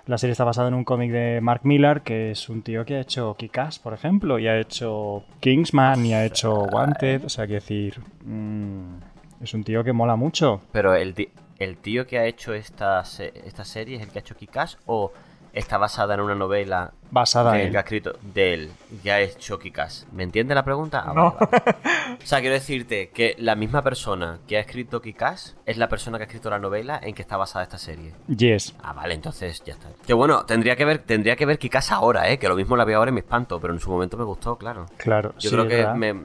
la serie está basada en un cómic de Mark Millar, que es un tío que ha hecho Kick-Ass, por ejemplo, y ha hecho Kingsman y ha hecho Wanted. O sea, quiero decir, mm, es un tío que mola mucho. Pero el, el tío que ha hecho esta, se- esta serie es el que ha hecho Kikas o está basada en una novela Basada que, en que ha escrito de él, que ha hecho Kikas. ¿Me entiende la pregunta? Ah, vale, vale. (laughs) O sea, quiero decirte que la misma persona que ha escrito Kikas es la persona que ha escrito la novela en que está basada esta serie. Yes. Ah, vale, entonces ya está. Que bueno, tendría que ver, tendría que ver Kikas ahora, eh, que lo mismo la veo ahora y me espanto, pero en su momento me gustó, claro. Claro, Yo sí, creo que me.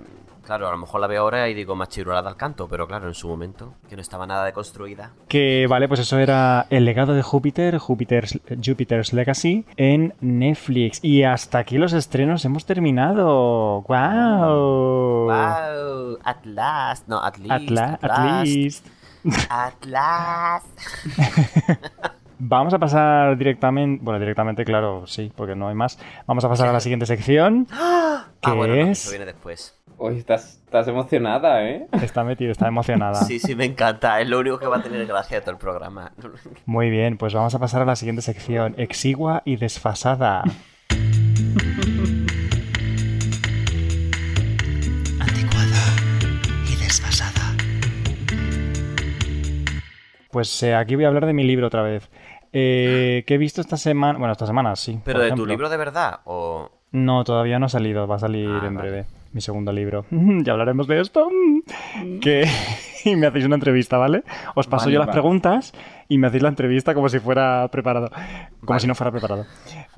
Claro, a lo mejor la veo ahora y digo más chirulada al canto, pero claro, en su momento, que no estaba nada deconstruida. Que vale, pues eso era El legado de Júpiter, Júpiter's, Jupiter's Legacy, en Netflix. Y hasta aquí los estrenos hemos terminado. ¡Wow! ¡Wow! At last. No, at least. At, la- at at last. least. At last. (laughs) Vamos a pasar directamente, bueno, directamente, claro, sí, porque no hay más. Vamos a pasar a la siguiente sección, (gasps) que Ah, bueno, no, es... eso viene después. Hoy estás, estás emocionada, ¿eh? Está metido, está emocionada. Sí, sí, me encanta. Es lo único que va a tener gracia de todo el programa. Muy bien, pues vamos a pasar a la siguiente sección, exigua y desfasada. Anticuada y desfasada. Pues eh, aquí voy a hablar de mi libro otra vez. Eh, que he visto esta semana, bueno, esta semana sí. Pero de tu libro de verdad, o. No, todavía no ha salido, va a salir Ah, en vale. breve. Mi segundo libro. (laughs) (laughs) ya hablaremos de esto. que y me hacéis una entrevista, ¿vale? Os paso Vale, yo las preguntas y me hacéis la entrevista como si fuera preparado. Como Vale. si no fuera preparado.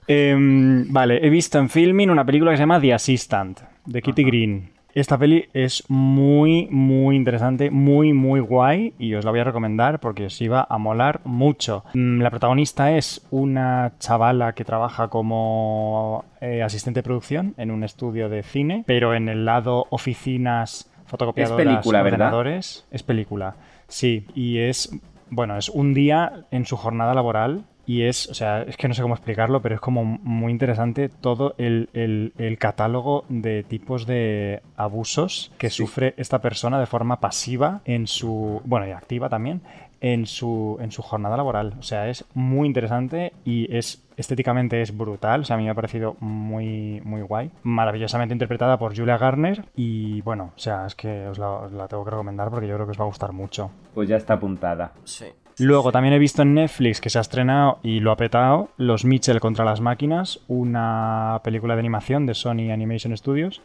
Em, vale, he visto en filming una película que se llama The Assistant, de Kitty Green. Esta peli es muy, muy interesante, muy, muy guay y os la voy a recomendar porque os iba a molar mucho. Mm, La protagonista es una chavala que trabaja como eh, asistente de producción en un estudio de cine, pero en el lado oficinas, fotocopiadoras, película, ¿verdad? ordenadores, es película. Sí, y es, bueno, es un día en su jornada laboral y es, o sea, es que no sé cómo explicarlo, pero es como muy interesante todo el, el, catálogo de tipos de abusos que sufre esta persona de forma pasiva en su, bueno, y activa también, en su, en su jornada laboral. O sea, es muy interesante y es estéticamente es brutal. O sea, a mí me ha parecido muy, muy guay. Maravillosamente interpretada por Julia Garner. Y bueno, o sea, es que os la, os la tengo que recomendar porque yo creo que os va a gustar mucho. Pues ya está apuntada. Sí. Luego también he visto en Netflix que se ha estrenado y lo ha petado Los Mitchell contra las máquinas, una película de animación de Sony Animation Studios.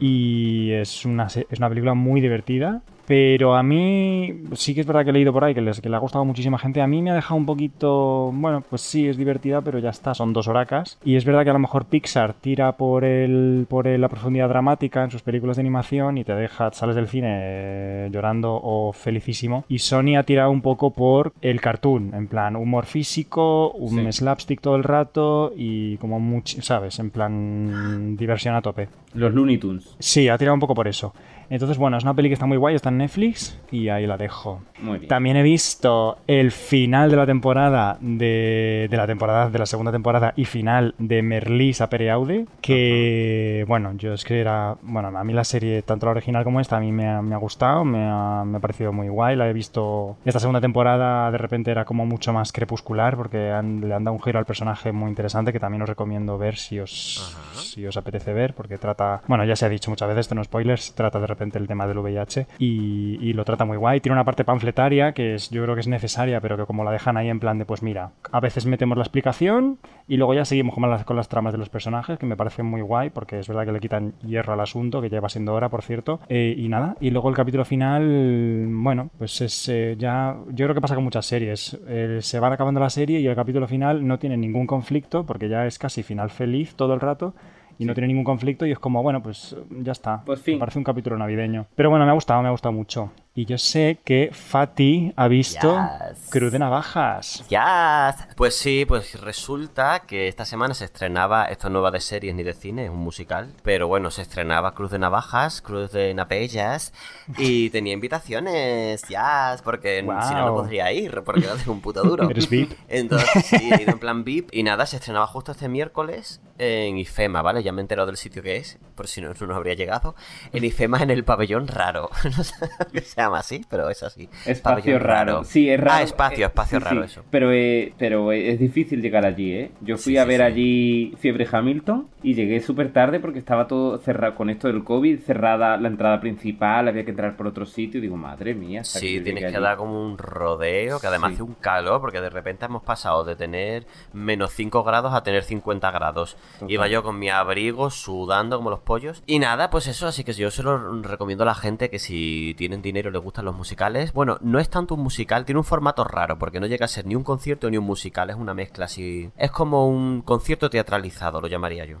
Y es una, es una película muy divertida pero a mí sí que es verdad que he leído por ahí que, les, que le ha gustado muchísima gente. A mí me ha dejado un poquito, bueno, pues sí, es divertida, pero ya está, son dos horacas. Y es verdad que a lo mejor Pixar tira por el, por la profundidad dramática en sus películas de animación y te deja, sales del cine eh, llorando o felicísimo. Y Sony ha tirado un poco por el cartoon, en plan humor físico, un slapstick todo el rato y como mucho, ¿sabes? En plan diversión a tope. Los Looney Tunes. Sí, ha tirado un poco por eso. Entonces, bueno, es una peli que está muy guay, está en Netflix y ahí la dejo. Muy bien. También he visto el final de la temporada de, de la temporada de la segunda temporada y final de Merlis a Pereaude, que bueno, yo es que era, bueno, a mí la serie tanto la original como esta a mí me ha, me ha gustado, me ha, me ha, parecido muy guay, la he visto esta segunda temporada de repente era como mucho más crepuscular porque le han dado un giro al personaje muy interesante que también os recomiendo ver si os si os apetece ver porque trata, bueno, ya se ha dicho muchas veces, esto no spoilers, trata de el tema del VIH y, lo trata muy guay. Tiene una parte panfletaria que es, yo creo que es necesaria, pero que como la dejan ahí en plan de, pues mira, a veces metemos la explicación y luego ya seguimos con las, con las tramas de los personajes, que me parece muy guay, porque es verdad que le quitan hierro al asunto, que lleva siendo hora, por cierto. Eh, y nada, y luego el capítulo final, bueno, pues es eh, ya, yo creo que pasa con muchas series. Eh, se van acabando la serie y el capítulo final no tiene ningún conflicto, porque ya es casi final feliz todo el rato y no tiene ningún conflicto y es como, bueno, pues ya está. Pues fin. Me parece un capítulo navideño. Pero bueno, me ha gustado, me ha gustado mucho. Y yo sé que Fati ha visto Cruz de Navajas. Ya. Pues sí, pues resulta que esta semana se estrenaba, esto no va de series ni de cine, es un musical, pero bueno, se estrenaba Cruz de Navajas, Cruz de Napellas y (laughs) tenía invitaciones, ya, porque si no, no podría ir, porque no tengo un puto duro. (laughs) ¿Eres VIP? Entonces sí, he ido en plan VIP y nada, se estrenaba justo este miércoles en IFEMA, ¿vale? Ya me he enterado del sitio que es, por si no, no habría llegado. En IFEMA en el pabellón raro. (laughs) no sé qué se llama así, pero es así. Espacio raro. Sí, es raro. Ah, espacio, eh, espacio raro eso. Pero, eh, pero es difícil llegar allí, ¿eh? Yo fui a ver allí Fiebre Hamilton y llegué súper tarde porque estaba todo cerrado con esto del COVID, cerrada la entrada principal, había que entrar por otro sitio. Y digo, madre mía. Sí, tienes que dar como un rodeo, que además hace un calor, porque de repente hemos pasado de tener menos 5 grados a tener 50 grados. Iba yo con mi abrigo sudando como los pollos. Y nada, pues eso, así que yo se lo recomiendo a la gente que si tienen dinero les gustan los musicales. Bueno, no es tanto un musical, tiene un formato raro, porque no llega a ser ni un concierto ni un musical, es una mezcla así. Es como un concierto teatralizado, lo llamaría yo.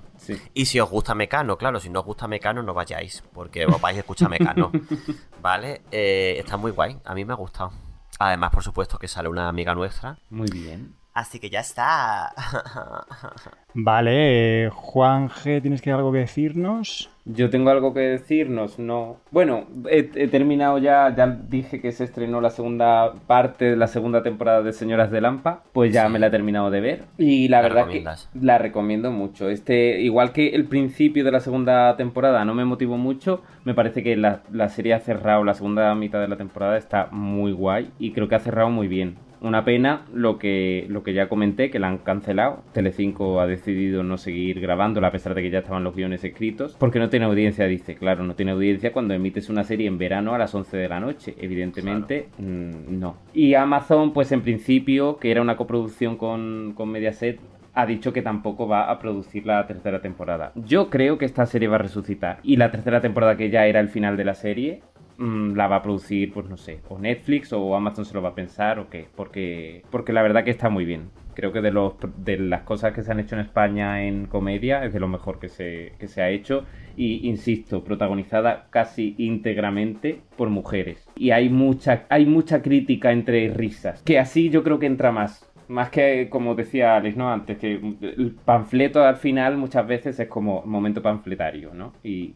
Y si os gusta Mecano, claro, si no os gusta Mecano, no vayáis, porque os vais a escuchar Mecano. (laughs) ¿Vale? Eh, está muy guay, a mí me ha gustado. Además, por supuesto, que sale una amiga nuestra. Muy bien. Así que ya está. (laughs) Vale, eh, Juan G, ¿tienes que algo que decirnos? Yo tengo algo que decirnos, no. Bueno, he, terminado ya, ya dije que se estrenó la segunda parte de la segunda temporada de Señoras de Lampa, pues ya me la he terminado de ver y la, verdad que la recomiendo mucho. Este, igual que el principio de la segunda temporada no me motivó mucho, me parece que la, la serie ha cerrado, la segunda mitad de la temporada está muy guay y creo que ha cerrado muy bien. Una pena lo que, lo que ya comenté, que la han cancelado. Telecinco ha decidido no seguir grabándola a pesar de que ya estaban los guiones escritos. Porque no tiene audiencia, dice. Claro, no tiene audiencia cuando emites una serie en verano a las 11 de la noche. Evidentemente, mm, no. Y Amazon, pues en principio, que era una coproducción con, con Mediaset, ha dicho que tampoco va a producir la tercera temporada. Yo creo que esta serie va a resucitar. Y la tercera temporada, que ya era el final de la serie, Mm, la va a producir, pues no sé, o Netflix o Amazon se lo va a pensar o qué, porque, porque la verdad que está muy bien. Creo que de, los, de las cosas que se han hecho en España en comedia es de lo mejor que se, que se ha hecho y, insisto, protagonizada casi íntegramente por mujeres. Y hay mucha, hay mucha crítica entre risas, que así yo creo que entra más más que, como decía Alex, ¿no? Antes, que el panfleto al final muchas veces es como momento panfletario, ¿no? Y,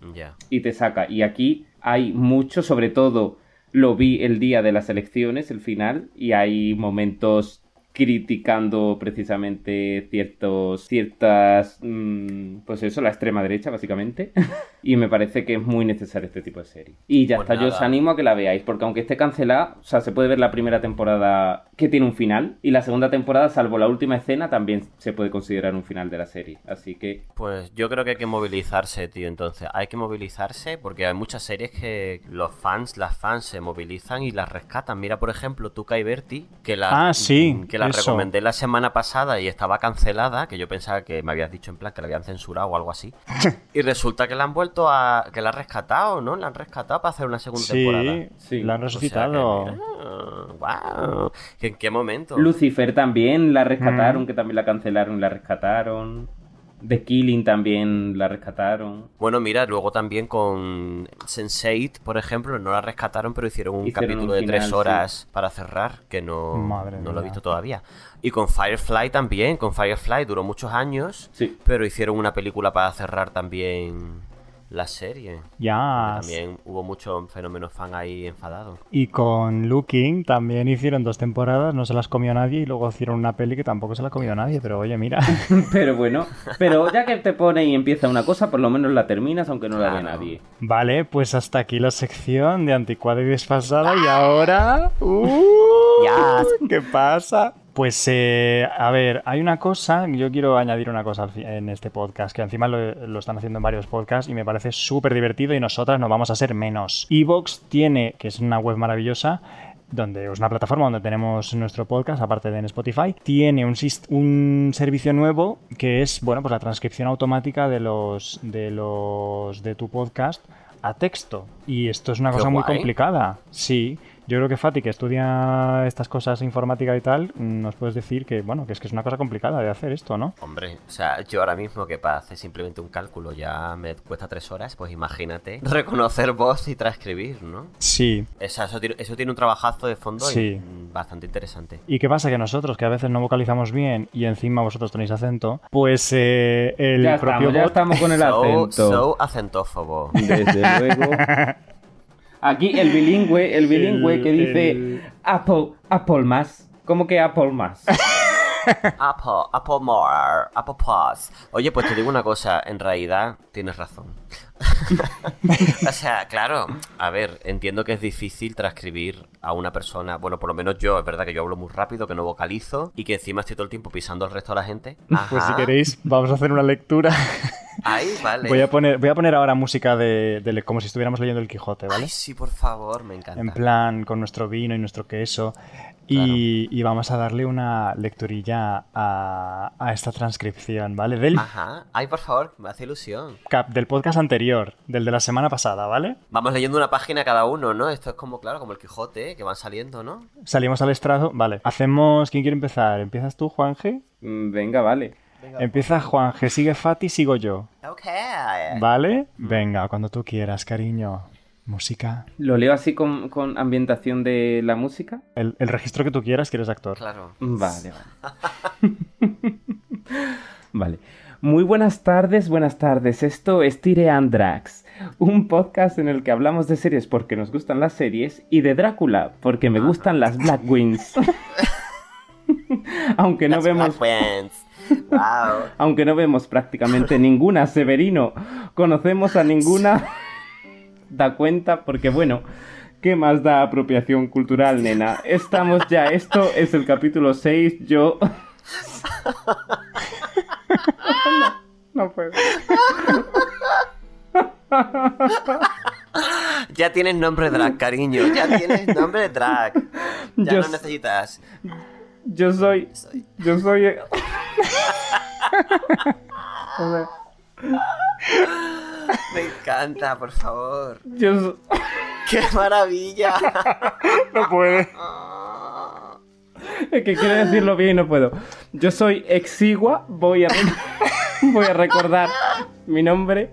y te saca. Y aquí hay mucho, sobre todo lo vi el día de las elecciones, el final, y hay momentos criticando precisamente ciertos, ciertas, mm, pues eso, la extrema derecha básicamente. (laughs) y me parece que es muy necesario este tipo de serie. Y ya Pues está, yo os animo a que la veáis, porque aunque esté cancelada, o sea, se puede ver la primera temporada que tiene un final, y la segunda temporada, salvo la última escena, también se puede considerar un final de la serie. Así que Pues yo creo que hay que movilizarse, tío. Entonces, hay que movilizarse porque hay muchas series que los fans, las fans se movilizan y las rescatan. Mira, por ejemplo, Tuca y Berti, que la, Ah, sí, que la eso. recomendé la semana pasada y estaba cancelada, que yo pensaba que me habías dicho en plan que la habían censurado o algo así. (laughs) y resulta que la han vuelto a. que la han rescatado, ¿no? La han rescatado para hacer una segunda temporada. Sí, Sí. la han O sea que, resucitado. wow. ¿En qué momento? Lucifer también la rescataron, Mm. que también la cancelaron, la rescataron. The Killing también la rescataron. Bueno, mira, luego también con Sense8, por ejemplo, no la rescataron, pero hicieron un Hicieron capítulo un de tres horas para cerrar, que no, Madre no lo he visto todavía. Y con Firefly también, con Firefly duró muchos años, Sí. pero hicieron una película para cerrar también la serie. Ya. También hubo muchos fenómenos fan ahí enfadados. Y con Looking también hicieron dos temporadas, no se las comió nadie, y luego hicieron una peli que tampoco se la ha comido nadie, pero oye, mira. (laughs) Pero bueno, pero ya que te pone y empieza una cosa, por lo menos la terminas aunque no la vea nadie. Vale, pues hasta aquí la sección de anticuada y desfasada, y ahora... (laughs) ¡Uh! Ya. ¿Qué pasa? Pues, eh, a ver, hay una cosa, yo quiero añadir una cosa en este podcast, que encima lo, lo están haciendo en varios podcasts y me parece súper divertido y nosotras no vamos a ser menos. Evox tiene, que es una web maravillosa, donde es una plataforma donde tenemos nuestro podcast, aparte de en Spotify, tiene un, servicio nuevo que es, bueno, pues la transcripción automática de los, de los, de tu podcast a texto. Y esto es una Qué cosa muy complicada. Sí. Yo creo que Fati, que estudia estas cosas informática y tal, nos puedes decir que, bueno, que es que es una cosa complicada de hacer esto, ¿no? Hombre, o sea, yo ahora mismo que para hacer simplemente un cálculo ya me cuesta tres horas, pues imagínate (laughs) reconocer voz y transcribir, ¿no? Sí. Esa- eso, tiene, eso tiene un trabajazo de fondo y, Sí. mm, bastante interesante. ¿Y qué pasa? Que nosotros, que a veces no vocalizamos bien y encima vosotros tenéis acento, pues eh, el ya propio estamos, ya bot- estamos con el (laughs) So, acento. so acentófobo. Desde luego. (laughs) Aquí el bilingüe, el bilingüe El- que dice el- Apple, Apple más. ¿Cómo que Apple más? (laughs) Apple, Apple More, Apple Plus. Oye, pues te digo una cosa, en realidad tienes razón. (laughs) o sea, claro, a ver, entiendo que es difícil transcribir a una persona, bueno, por lo menos yo, es verdad que yo hablo muy rápido, que no vocalizo y que encima estoy todo el tiempo pisando al resto de la gente. Pues si queréis, vamos a hacer una lectura. Ahí, vale. Voy a poner, voy a poner ahora música de, como si estuviéramos leyendo el Quijote, ¿vale? Ay, sí, por favor, me encanta. En plan, con nuestro vino y nuestro queso. Y, y vamos a darle una lecturilla a, a esta transcripción, ¿vale? Del, Ajá. Ay, por favor, me hace ilusión. cap, del podcast anterior, del de la semana pasada, ¿vale? Vamos leyendo una página cada uno, ¿no? Esto es como, claro, como el Quijote, ¿eh? que van saliendo, ¿no? Salimos al estrado, vale. Hacemos. ¿Quién quiere empezar? ¿Empiezas tú, Juanje? Mm, Venga, vale. Empieza Juanje, sigue Fati, sigo yo. Ok. ¿Vale? Venga, cuando tú quieras, cariño. Música. Lo leo así con, con ambientación de la música. El, el registro que tú quieras, que eres actor. Claro. Vale, vale. (laughs) vale. Muy buenas tardes, buenas tardes. Esto es Tire Andrax, un podcast en el que hablamos de series porque nos gustan las series y de Drácula porque me gustan las Black Wings. (laughs) aunque no Las vemos. Wow. (laughs) aunque no vemos prácticamente ninguna Severino, conocemos a ninguna da cuenta porque bueno, ¿qué más da apropiación cultural, nena? Estamos ya, esto es el capítulo 6, yo (laughs) no, no puedo. Ya tienes nombre drag, cariño. Ya tienes nombre drag. Ya Yo no necesitas. Yo soy Soy- yo soy (laughs) (laughs) Me encanta, por favor. yo ¡Qué maravilla! (laughs) No puede. Es que quiero decirlo bien y no puedo. Yo soy exigua, voy a, (laughs) voy a recordar mi nombre.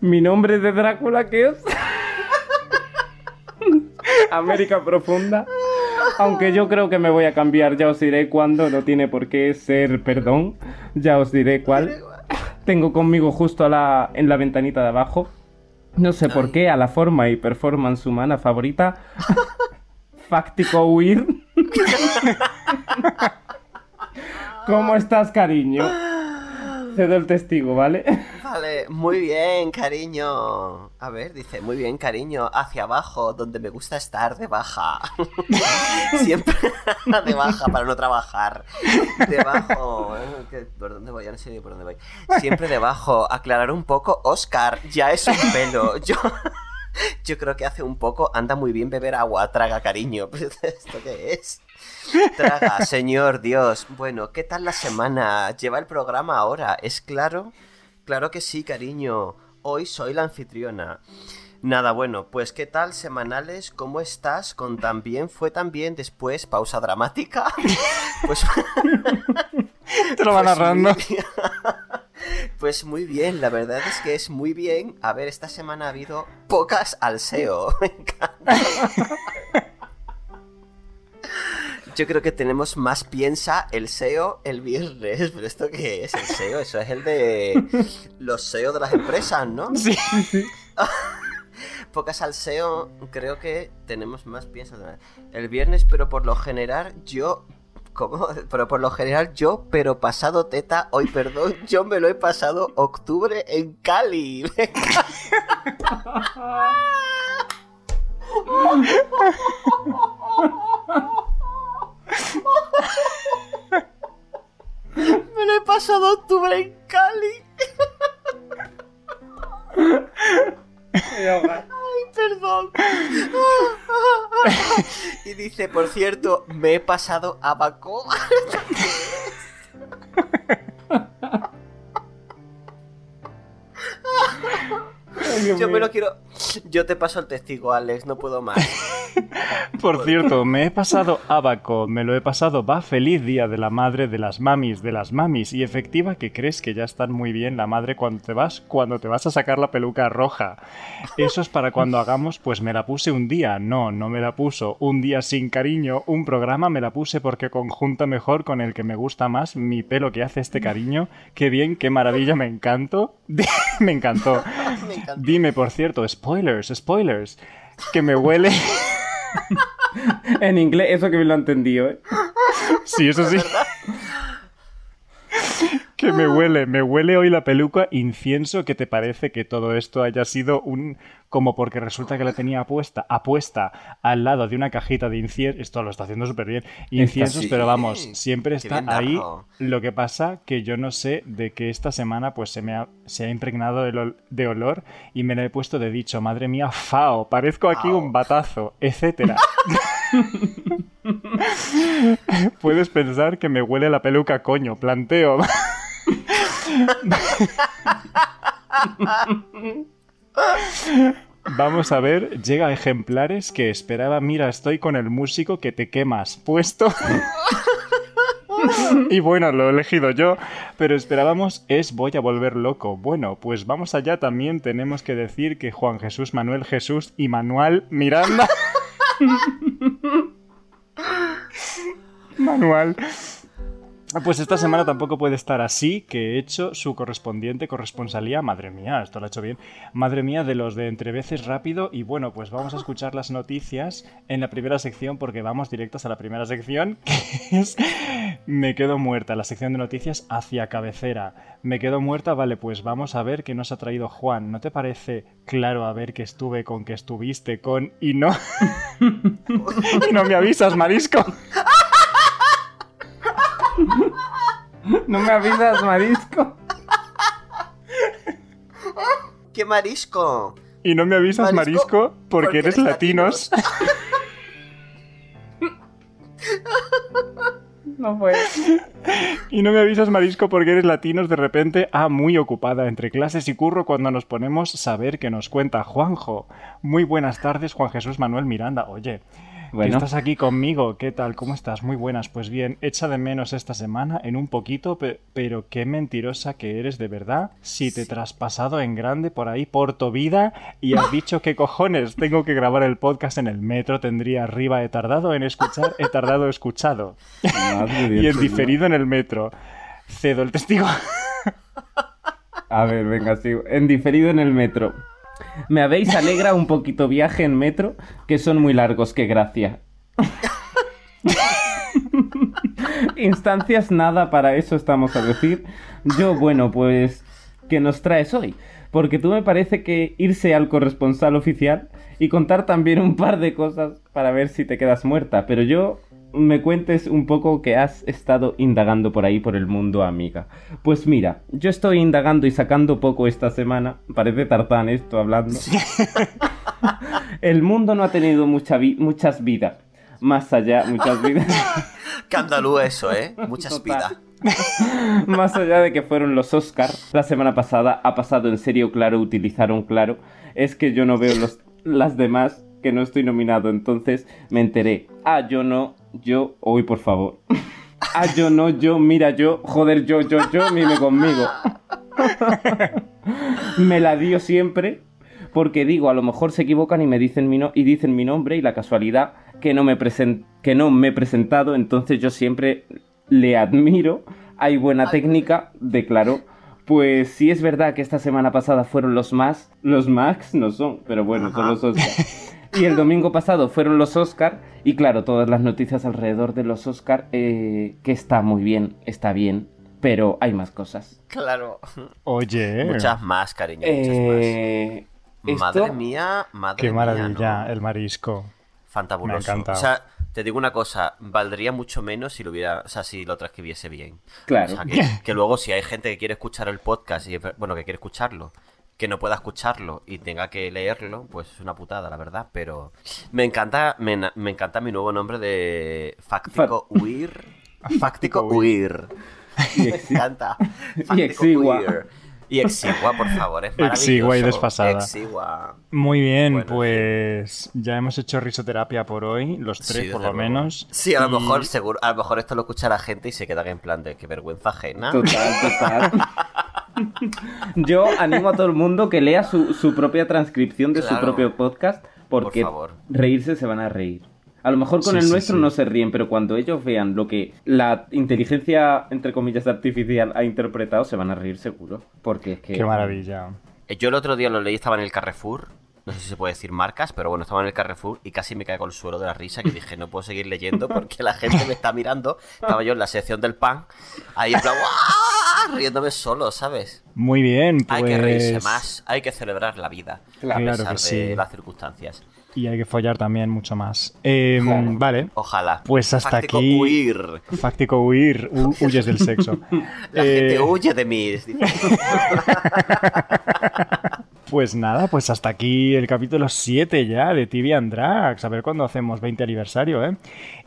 Mi nombre de Drácula que es... (laughs) América Profunda. Aunque yo creo que me voy a cambiar, ya os diré cuándo, no tiene por qué ser perdón. Ya os diré cuál. Tengo conmigo justo a la, en la ventanita de abajo. No sé por qué, a la forma y performance humana favorita. (laughs) Fáctico huir. (laughs) ¿Cómo estás, cariño? Cedo el testigo, ¿vale? (laughs) Vale, muy bien, cariño. A ver, dice, muy bien, cariño, hacia abajo, donde me gusta estar, de baja. (laughs) Siempre (laughs) de baja para no trabajar. Debajo. ¿Por dónde voy? Ya no sé ni por dónde voy. Siempre debajo. Aclarar un poco, Oscar, ya es un pelo. Yo. Yo creo que hace un poco anda muy bien beber agua, traga cariño. ¿Esto qué es? Traga, señor Dios. Bueno, ¿qué tal la semana? ¿Lleva el programa ahora? ¿Es claro? Claro que sí, cariño. Hoy soy la anfitriona. Nada, bueno, pues ¿qué tal semanales? ¿Cómo estás? Con también fue también después pausa dramática. (laughs) Pues (laughs) Te lo va pues narrando. muy bien. (laughs) Pues muy bien, la verdad es que es muy bien. A ver, esta semana ha habido pocas al SEO. Me encanta. Yo creo que tenemos más piensa el SEO el viernes. ¿Pero esto qué es? ¿El SEO? Eso es el de los SEO de las empresas, ¿no? Sí. (laughs) Pocas al SEO, creo que tenemos más piensa el viernes, pero por lo general yo. ¿Cómo? Pero por lo general yo, pero pasado teta, hoy perdón, yo me lo he pasado octubre en Cali. (laughs) (laughs) Me lo octubre en Cali. Ay, perdón. Y dice, por cierto, me he pasado a Bacó. Yo me lo quiero. (laughs) Yo te paso el testigo, Alex, no puedo más. (laughs) Por cierto, me he pasado abaco, me lo he pasado, va feliz día de la madre, de las mamis, de las mamis, y efectiva que crees que ya están muy bien la madre cuando te vas, cuando te vas a sacar la peluca roja. Eso es para cuando hagamos, pues me la puse un día, no, no me la puso, un día sin cariño, un programa me la puse porque conjunta mejor con el que me gusta más mi pelo que hace este cariño, qué bien, qué maravilla, me encantó, (laughs) me encantó. Me encanta. Dime, por cierto, spoilers, spoilers, que me huele... (laughs) En inglés, eso que me lo he entendido, ¿eh? Sí, eso sí. Que me huele, me huele hoy la peluca incienso. ¿Qué te parece que todo esto haya sido un... como porque resulta que la tenía apuesta, apuesta al lado de una cajita de incienso. Esto lo está haciendo súper bien. Inciensos, sí. pero vamos, siempre está ahí. Lo que pasa que yo no sé de que esta semana pues se me ha, se ha impregnado de olor y me la he puesto de dicho, madre mía, fao, parezco aquí un batazo, etcétera. (laughs) Puedes pensar que me huele la peluca, coño, planteo. (laughs) Vamos a ver, llega a ejemplares que esperaba, mira, estoy con el músico que te quemas, puesto. (laughs) Y bueno, lo he elegido yo, pero esperábamos es voy a volver loco. Bueno, pues vamos allá, también tenemos que decir que Juan Jesús Manuel Jesús y Manuel Miranda. (laughs) Manuel. Pues esta semana tampoco puede estar así, que he hecho su correspondiente corresponsalía. Madre mía, esto lo ha hecho bien. Madre mía, de los de entre veces rápido. Y bueno, pues vamos a escuchar las noticias en la primera sección, porque vamos directos a la primera sección, (laughs) que es Me quedo muerta, la sección de noticias hacia cabecera. Me quedo muerta, vale, pues vamos a ver qué nos ha traído Juan. ¿No te parece claro a ver que estuve con que estuviste con y no? (laughs) y no me avisas, marisco. No me avisas, marisco. ¡Qué marisco! Y no me avisas, Marisco, Marisco, porque, porque eres eres latinos. (laughs) No fue. y no me avisas, Marisco, porque eres latinos de repente. Ah, muy ocupada entre clases y curro cuando nos ponemos saber que nos cuenta Juanjo. Muy buenas tardes, Juan Jesús Manuel Miranda. Oye, Bueno. estás aquí conmigo. ¿Qué tal? ¿Cómo estás? Muy buenas. Pues bien, echa de menos esta semana en un poquito, pe- pero qué mentirosa que eres de verdad. Si te traspasado en grande por ahí por tu vida y has (laughs) dicho que cojones tengo que grabar el podcast en el metro, tendría arriba he tardado en escuchar, he tardado escuchado. (laughs) Y en diferido en el metro. Cedo el testigo. A ver, venga, sigo. En diferido en el metro. Me habéis alegra un poquito viaje en metro, que son muy largos, que gracia. Instancias nada, para eso estamos a decir. Yo, bueno, pues, ¿qué nos traes hoy? Porque tú me parece que irse al corresponsal oficial y contar también un par de cosas para ver si te quedas muerta. Pero yo me cuentes un poco que has estado indagando por ahí por el mundo, amiga. Pues mira, yo estoy indagando y sacando poco esta semana. Parece tartán esto hablando. (laughs) el mundo no ha tenido mucha muchas vidas. Más allá, muchas vidas. (laughs) Qué eso, ¿eh? Muchas vidas. (laughs) Más allá de que fueron los Oscars, la semana pasada ha pasado en serio claro, utilizaron claro. Es que yo no veo los, las demás que no estoy nominado, entonces me enteré. Ah, yo no, yo, hoy por favor. Ah, yo no, yo, mira, yo, joder, yo, yo, yo, mime conmigo. me la dio siempre porque digo, a lo mejor se equivocan y me dicen mi, y dicen mi nombre y la casualidad que no, me que no me he presentado, entonces yo siempre le admiro, hay buena técnica, declaró. Pues sí es verdad que esta semana pasada fueron los más, los Max no son, pero bueno, son los Oscars. (laughs) Y el domingo pasado fueron los Oscar y claro, todas las noticias alrededor de los Oscar, eh, que está muy bien, está bien, pero hay más cosas. Claro. Oye. Muchas más, cariño, muchas eh, más. Madre mía, madre Qué maravilla, el marisco. Fantabuloso. Me encanta. O sea, te digo una cosa, valdría mucho menos si lo hubiera, o sea, si lo transcribiese bien. Claro. O sea, que, que, luego si hay gente que quiere escuchar el podcast y bueno, que quiere escucharlo que no pueda escucharlo y tenga que leerlo, pues es una putada, la verdad. Pero me encanta, me, encanta mi nuevo nombre de Fáctico Huir. (laughs) Fáctico Huir. Me encanta. y exigua. Y exigua, por favor, es maravilloso. Exigua y desfasada. Exigua. Muy bien, pues ya hemos hecho risoterapia por hoy, los tres por lo menos. Sí, a lo mejor seguro, a lo mejor esto lo escucha la gente y se queda en plan de qué vergüenza ajena. Total, total. (laughs) Yo animo a todo el mundo que lea su, propia transcripción de su propio podcast, porque reírse se van a reír. A lo mejor con el nuestro no se ríen, pero cuando ellos vean lo que la inteligencia, entre comillas, artificial ha interpretado, se van a reír seguro. Porque es que... Qué maravilla. Eh, yo el otro día lo leí, estaba en el Carrefour no sé si se puede decir marcas, pero bueno, estaba en el Carrefour y casi me caigo el suelo de la risa que dije, no puedo seguir leyendo porque la gente me está mirando. Estaba yo en la sección del pan, ahí en plan, riéndome solo, ¿sabes? Muy bien, Hay que reírse pues más, hay que celebrar la vida, a pesar de las circunstancias. Y hay que follar también mucho más. Em, vale. Ojalá. Pues hasta Fáctico aquí. Huir. Fáctico huir. huyes del sexo. (laughs) La gente eh, huye de mí. (laughs) Pues nada, pues hasta aquí el capítulo 7 ya de TV and Drags. A ver cuándo hacemos 20 aniversario, ¿eh?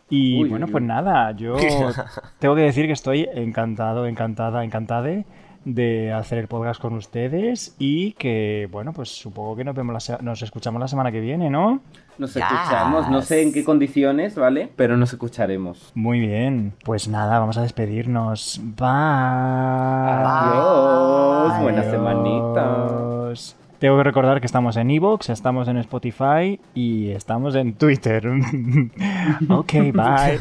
Y bueno, pues nada, yo (laughs) tengo que decir que estoy encantado, encantada, encantada de hacer el podcast con ustedes y que, bueno, pues supongo que nos, vemos nos escuchamos la semana que viene, ¿no? Nos escuchamos, no sé en qué condiciones, ¿vale? Pero nos escucharemos. Muy bien, pues nada, vamos a despedirnos. Bye. Adiós, buena semanita. Tengo que recordar que estamos en Evox, estamos en Spotify y estamos en Twitter. (laughs) ok, bye.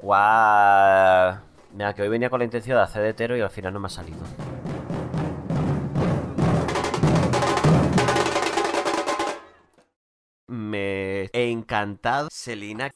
(laughs) Guau. Mira, que hoy venía con la intención de hacer de hetero y al final no me ha salido. Me he encantado, Selina.